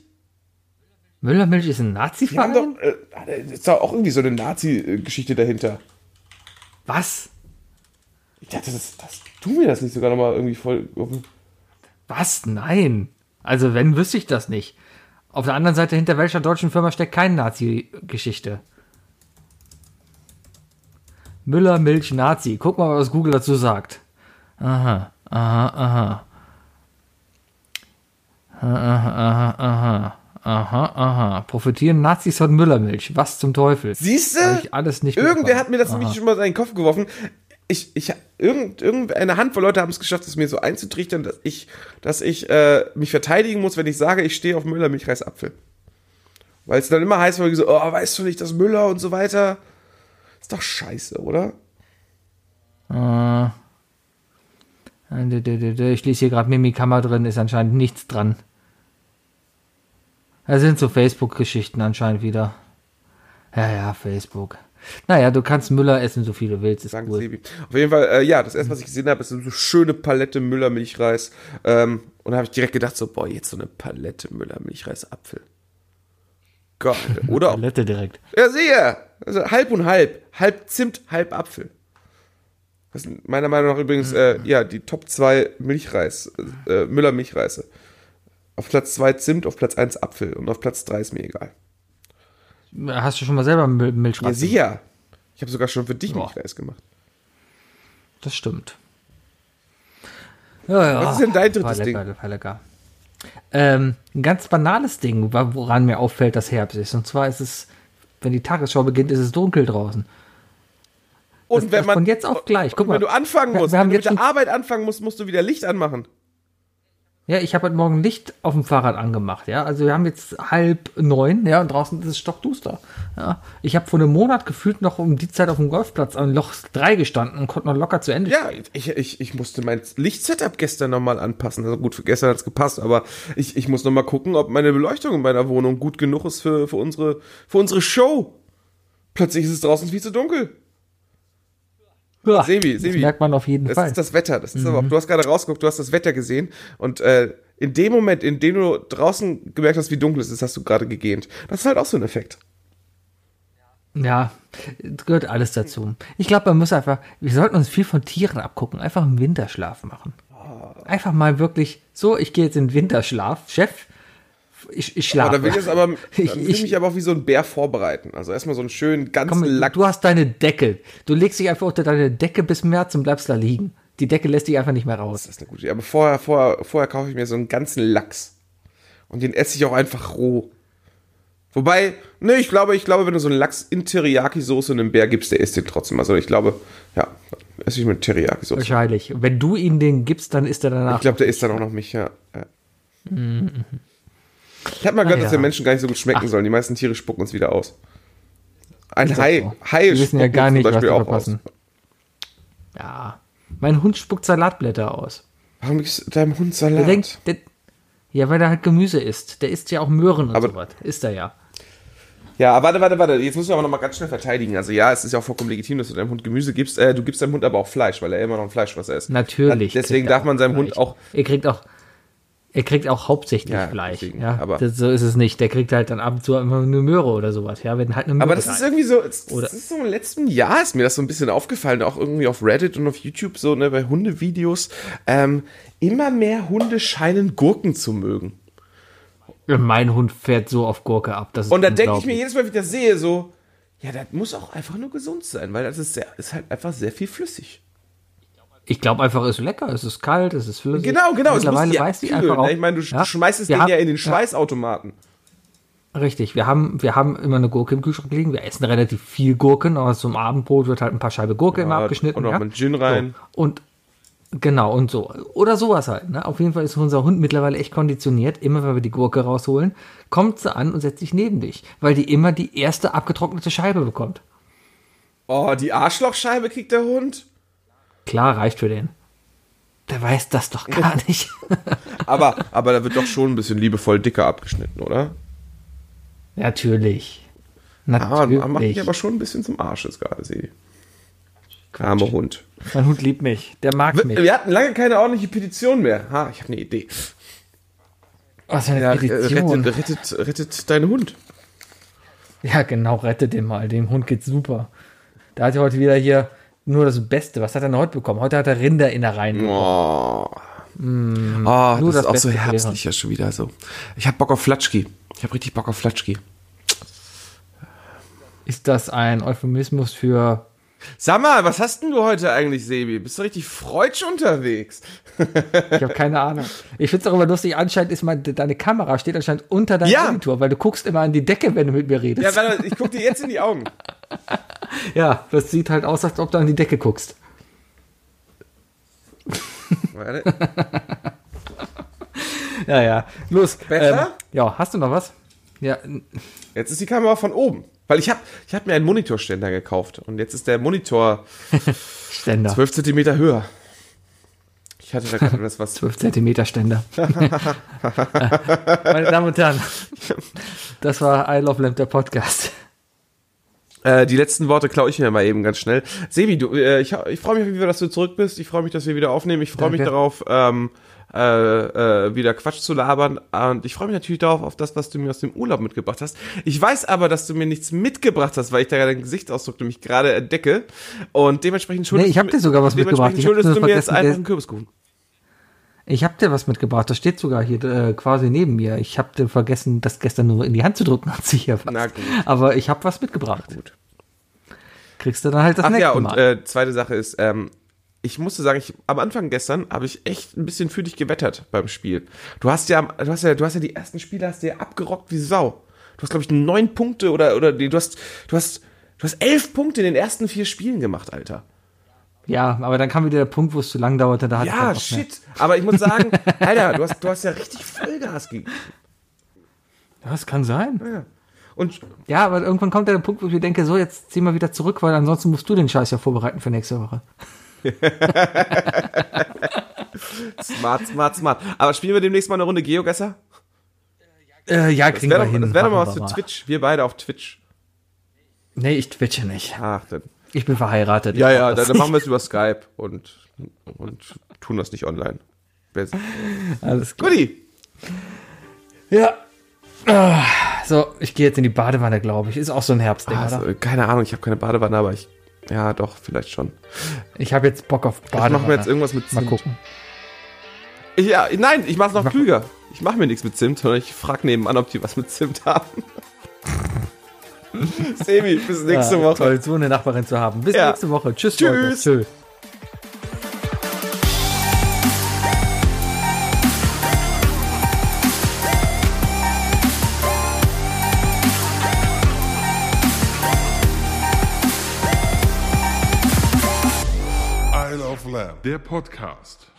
Müllermilch ist ein Nazi-Verein? doch, äh, ist doch auch irgendwie so eine Nazi-Geschichte dahinter. Was? Ich dachte, das, das, tu mir das nicht sogar nochmal irgendwie voll. Was? Nein. Also wenn, wüsste ich das nicht. Auf der anderen Seite, hinter welcher deutschen Firma steckt keine Nazi-Geschichte? Müller, Milch, Nazi. Guck mal, was Google dazu sagt. Aha, aha, aha. Aha, aha, aha. Aha, aha. Profitieren Nazis von Müllermilch? Was zum Teufel? Siehst du? alles nicht Irgendwer mitbekommen. hat mir das nämlich schon mal in den Kopf geworfen. Ich, ich, irgend, irgendeine Handvoll Leute haben es geschafft, es mir so einzutrichtern, dass ich, dass ich äh, mich verteidigen muss, wenn ich sage, ich stehe auf Müller Milchreis Apfel. Weil es dann immer heißt, weil ich so, oh, weißt du nicht, das Müller und so weiter. Ist doch scheiße, oder? Äh, Ich lese hier gerade Mimikammer drin, ist anscheinend nichts dran. Da sind so Facebook-Geschichten anscheinend wieder. Ja, ja, Facebook. Naja, du kannst Müller essen, so viel du willst, ist Danke, cool. Sebi. Auf jeden Fall, äh, ja, das erste, was ich gesehen habe, ist so eine schöne Palette Müller Milchreis. Ähm, und da habe ich direkt gedacht, so, boah, jetzt so eine Palette Müller Milchreis Apfel. Geil. Oder Palette direkt. Ja, sicher. Also halb und halb. Halb Zimt, halb Apfel. Das sind meiner Meinung nach übrigens, äh, ja, die Top 2 Milchreis, äh, Müller Milchreise. Auf Platz 2 Zimt, auf Platz 1 Apfel und auf Platz 3 ist mir egal. Hast du schon mal selber Mil Ja, Milchreis? sicher. Ich habe sogar schon für dich Boah. Milchreis gemacht. Das stimmt. Ja, ja. Was ist denn dein drittes lecker, Ding? War lecker. Ähm, ein ganz banales Ding, woran mir auffällt, dass Herbst ist. Und zwar ist es, wenn die Tagesschau beginnt, ist es dunkel draußen. Und Das- wenn man von jetzt auf gleich. Guck wenn mal. du anfangen musst, wir haben wenn du mit jetzt der Arbeit anfangen musst, musst du wieder Licht anmachen. Ja, ich habe heute Morgen Licht auf dem Fahrrad angemacht, ja. Also wir haben jetzt halb neun, ja, und draußen ist es stockduster. Ja. Ich habe vor einem Monat gefühlt noch um die Zeit auf dem Golfplatz an Loch 3 gestanden und konnte noch locker zu Ende Ja, ich, ich, ich musste mein Lichtsetup gestern nochmal anpassen. Also gut, für gestern hat's gepasst, aber ich, ich muss nochmal gucken, ob meine Beleuchtung in meiner Wohnung gut genug ist für, für, unsere, für unsere Show. Plötzlich ist es draußen viel zu dunkel. Ja, Sebi, das Sebi. merkt man auf jeden Das Fall. ist das Wetter. Das ist aber auch, du hast gerade rausgeguckt, du hast das Wetter gesehen und äh, in dem Moment, in dem du draußen gemerkt hast, wie dunkel es ist, hast du gerade gegähnt. Das ist halt auch so ein Effekt. Ja, es gehört alles dazu. Ich glaube, man muss einfach, wir sollten uns viel von Tieren abgucken, einfach einen Winterschlaf machen. Einfach mal wirklich, so, ich gehe jetzt in den Winterschlaf, Chef, ich, ich Aber schlafe. dann will ich jetzt aber, dann Ich- will ich ich- mich aber auch wie so ein Bär vorbereiten. Also erstmal so einen schönen ganzen Komm, Lack. du hast deine Decke. Du legst dich einfach unter deine Decke bis März und bleibst da liegen. Die Decke lässt dich einfach nicht mehr raus. Das ist eine gute Idee. Aber vorher, vorher, vorher kaufe ich mir so einen ganzen Lachs. Und den esse ich auch einfach roh. Wobei, ne, ich glaube, ich glaube, wenn du so einen Lachs in Teriyaki-Soße einem Bär gibst, der isst den trotzdem. Also ich glaube, ja, esse ich mit Teriyaki-Soße. Wahrscheinlich. Wenn du ihm den gibst, dann ist er danach. Ich glaube, der isst dann auch noch mich, ja. ja. Ich habe mal gehört, Ah, dass ja. der Menschen gar nicht so gut schmecken sollen. Die meisten Tiere spucken uns wieder aus. Ein Ist Hai, so. Haie Die wissen ja gar nicht, zum was auch aus. Ja. Mein Hund spuckt Salatblätter aus. Warum du deinem Hund Der Salat? denkt, der, ja, weil er halt Gemüse isst. Der isst ja auch Möhren und Aber- sowas. Isst er ja. Ja, warte, warte, warte. Jetzt müssen wir aber noch mal ganz schnell verteidigen. Also ja, es ist ja auch vollkommen legitim, dass du deinem Hund Gemüse gibst. Äh, du gibst deinem Hund aber auch Fleisch, weil er immer noch ein Fleischfresser ist. Natürlich. Deswegen darf man seinem Fleisch. Hund auch Er kriegt auch. Er kriegt auch hauptsächlich Ja, Fleisch. deswegen, ja, aber- das, so ist es nicht. Der kriegt halt dann ab und zu immer eine Möhre oder sowas. Ja, wenn halt eine Möhre Aber das rein. ist irgendwie so, es- Oder- das ist so im letzten Jahr ist mir das so ein bisschen aufgefallen, auch irgendwie auf Reddit und auf YouTube, so ne, bei Hundevideos. Ähm, immer mehr Hunde scheinen Gurken zu mögen. Mein Hund fährt so auf Gurke ab. Das Und da denke ich mir jedes Mal, wie ich das sehe, so, ja, das muss auch einfach nur gesund sein, weil das ist, sehr, ist halt einfach sehr viel flüssig. Ich glaube einfach, es ist lecker, es ist kalt, es ist flüssig. Genau, genau. es Mittlerweile die weiß die abkühlen, einfach auch. ne? Ich meine, du Ja, schmeißt es haben- ja in den. Schweißautomaten. Richtig, wir haben, wir haben immer eine Gurke im Kühlschrank liegen. Wir essen relativ viel Gurken, aber zum Abendbrot wird halt ein paar Scheibe Gurke immer Ja, abgeschnitten. und noch ja? mal Gin rein. So. Und genau, und so. Oder sowas halt. Ne? Auf jeden Fall ist unser Hund mittlerweile echt konditioniert. Immer wenn wir die Gurke rausholen, kommt sie an und setzt sich neben dich, weil die immer die erste abgetrocknete Scheibe bekommt. Oh, die Arschlochscheibe kriegt der Hund. Klar, reicht für den. Der weiß das doch gar nicht. Aber, aber da wird doch schon ein bisschen liebevoll dicker abgeschnitten, oder? Natürlich. Ah, Natürlich. man macht mich aber schon ein bisschen zum Arsch jetzt gerade, Sebi. Armer Hund. mein Hund liebt mich. Der mag Wir, mich. wir hatten lange keine ordentliche Petition mehr. Ha, ich habe eine Idee. Was für eine Ja, Petition. rettet, rettet, rettet deinen Hund. Ja, genau, rette den mal. Dem Hund geht's super. Da hat er heute wieder hier nur das Beste. Was hat er denn heute bekommen? Heute hat er Rinderinnereien. Oh. oh, nur das, das ist auch Beste so herbstlich ja schon wieder so. Ich hab Bock auf Flatschki. Ich hab richtig Bock auf Flatschki. Ist das ein Euphemismus für. Sag mal, was hast denn du heute eigentlich, Sebi? Bist du richtig freudsch unterwegs? Ich habe keine Ahnung. Ich finde es auch immer lustig. Anscheinend ist mein, deine Kamera steht anscheinend unter deinem Ja. Monitor, weil du guckst immer an die Decke, wenn du mit mir redest. Ja, warte, ich guck dir jetzt in die Augen. Ja, das sieht halt aus, als ob du an die Decke guckst. Warte. Ja, ja. Los. Besser? Ähm, ja, hast du noch was? Ja, Jetzt ist die Kamera von oben. Weil ich hab, ich hab mir einen Monitorständer gekauft. Und jetzt ist der Monitor Ständer. 12 Zentimeter höher. Ich hatte da gerade das was. 12 Zentimeter Ständer. Meine Damen und Herren, das war I Love Lamp, der Podcast. Äh, die letzten Worte klaue ich mir mal eben ganz schnell. Sebi, du, äh, ich, ich freue mich, dass du zurück bist. Ich freue mich, dass wir wieder aufnehmen. Ich freue mich darauf, ähm, äh, äh, wieder Quatsch zu labern. Und ich freue mich natürlich darauf, auf das, was du mir aus dem Urlaub mitgebracht hast. Ich weiß aber, dass du mir nichts mitgebracht hast, weil ich da deinen Gesichtsausdruck nämlich gerade entdecke. Und dementsprechend schuldest Nee, ich hab du dir sogar was mitgebracht. Ich hab schuldest du mir jetzt einfach einen Kürbiskuchen. Ich habe dir was mitgebracht, das steht sogar hier äh, quasi neben mir. Ich habe dir vergessen, das gestern nur in die Hand zu drücken, als ich hier. Na gut. Aber ich habe was mitgebracht. Gut. Kriegst du dann halt das Ach nächste ja, und Mal. äh, zweite Sache ist, ähm, ich musste sagen, ich, am Anfang gestern habe ich echt ein bisschen für dich gewettert beim Spiel. Du hast ja, du hast ja, du hast ja die ersten Spiele hast ja abgerockt wie Sau. Du hast glaube ich neun Punkte oder oder du hast, du hast, du hast elf Punkte in den ersten vier Spielen gemacht, Alter. ja, aber dann kam wieder der Punkt, wo es zu lang dauerte. Da Ja, shit. Aber ich muss sagen, Alter, du hast, du hast ja richtig Vollgas gegeben. Ja, das kann sein. Ja. Und Ja, aber irgendwann kommt der Punkt, wo ich mir denke, so, jetzt zieh mal wieder zurück, weil ansonsten musst du den Scheiß ja vorbereiten für nächste Woche. Smart, smart, smart. Aber spielen wir demnächst mal eine Runde Geogesser? Äh, ja, kriegen wäre wir doch, hin. das wär doch mal was für Twitch. Wir beide auf Twitch. Nee, ich twitche nicht. Ach, dann. Ich bin verheiratet. Ja, ja, dann, dann machen wir es über Skype und, und tun das nicht online. Alles klar. Guti. Ja. Ah, So, ich gehe jetzt in die Badewanne, glaube ich. Ist auch so ein Herbstding, Ah, oder? so, keine Ahnung, ich habe keine Badewanne, aber ich. Ja, doch, vielleicht schon. Ich habe jetzt Bock auf Ich Badewanne. mache mir jetzt irgendwas mit Mal Zimt. gucken. Ja, nein, ich mach's noch klüger. Ich mache mir nichts mit Zimt, sondern ich frag nebenan, ob die was mit Zimt haben. Semi, bis nächste Ja, Woche. Toll, so eine Nachbarin zu haben. Bis Ja. nächste Woche. Tschüss, Tschüss. Leute. Tschüss. Der Podcast.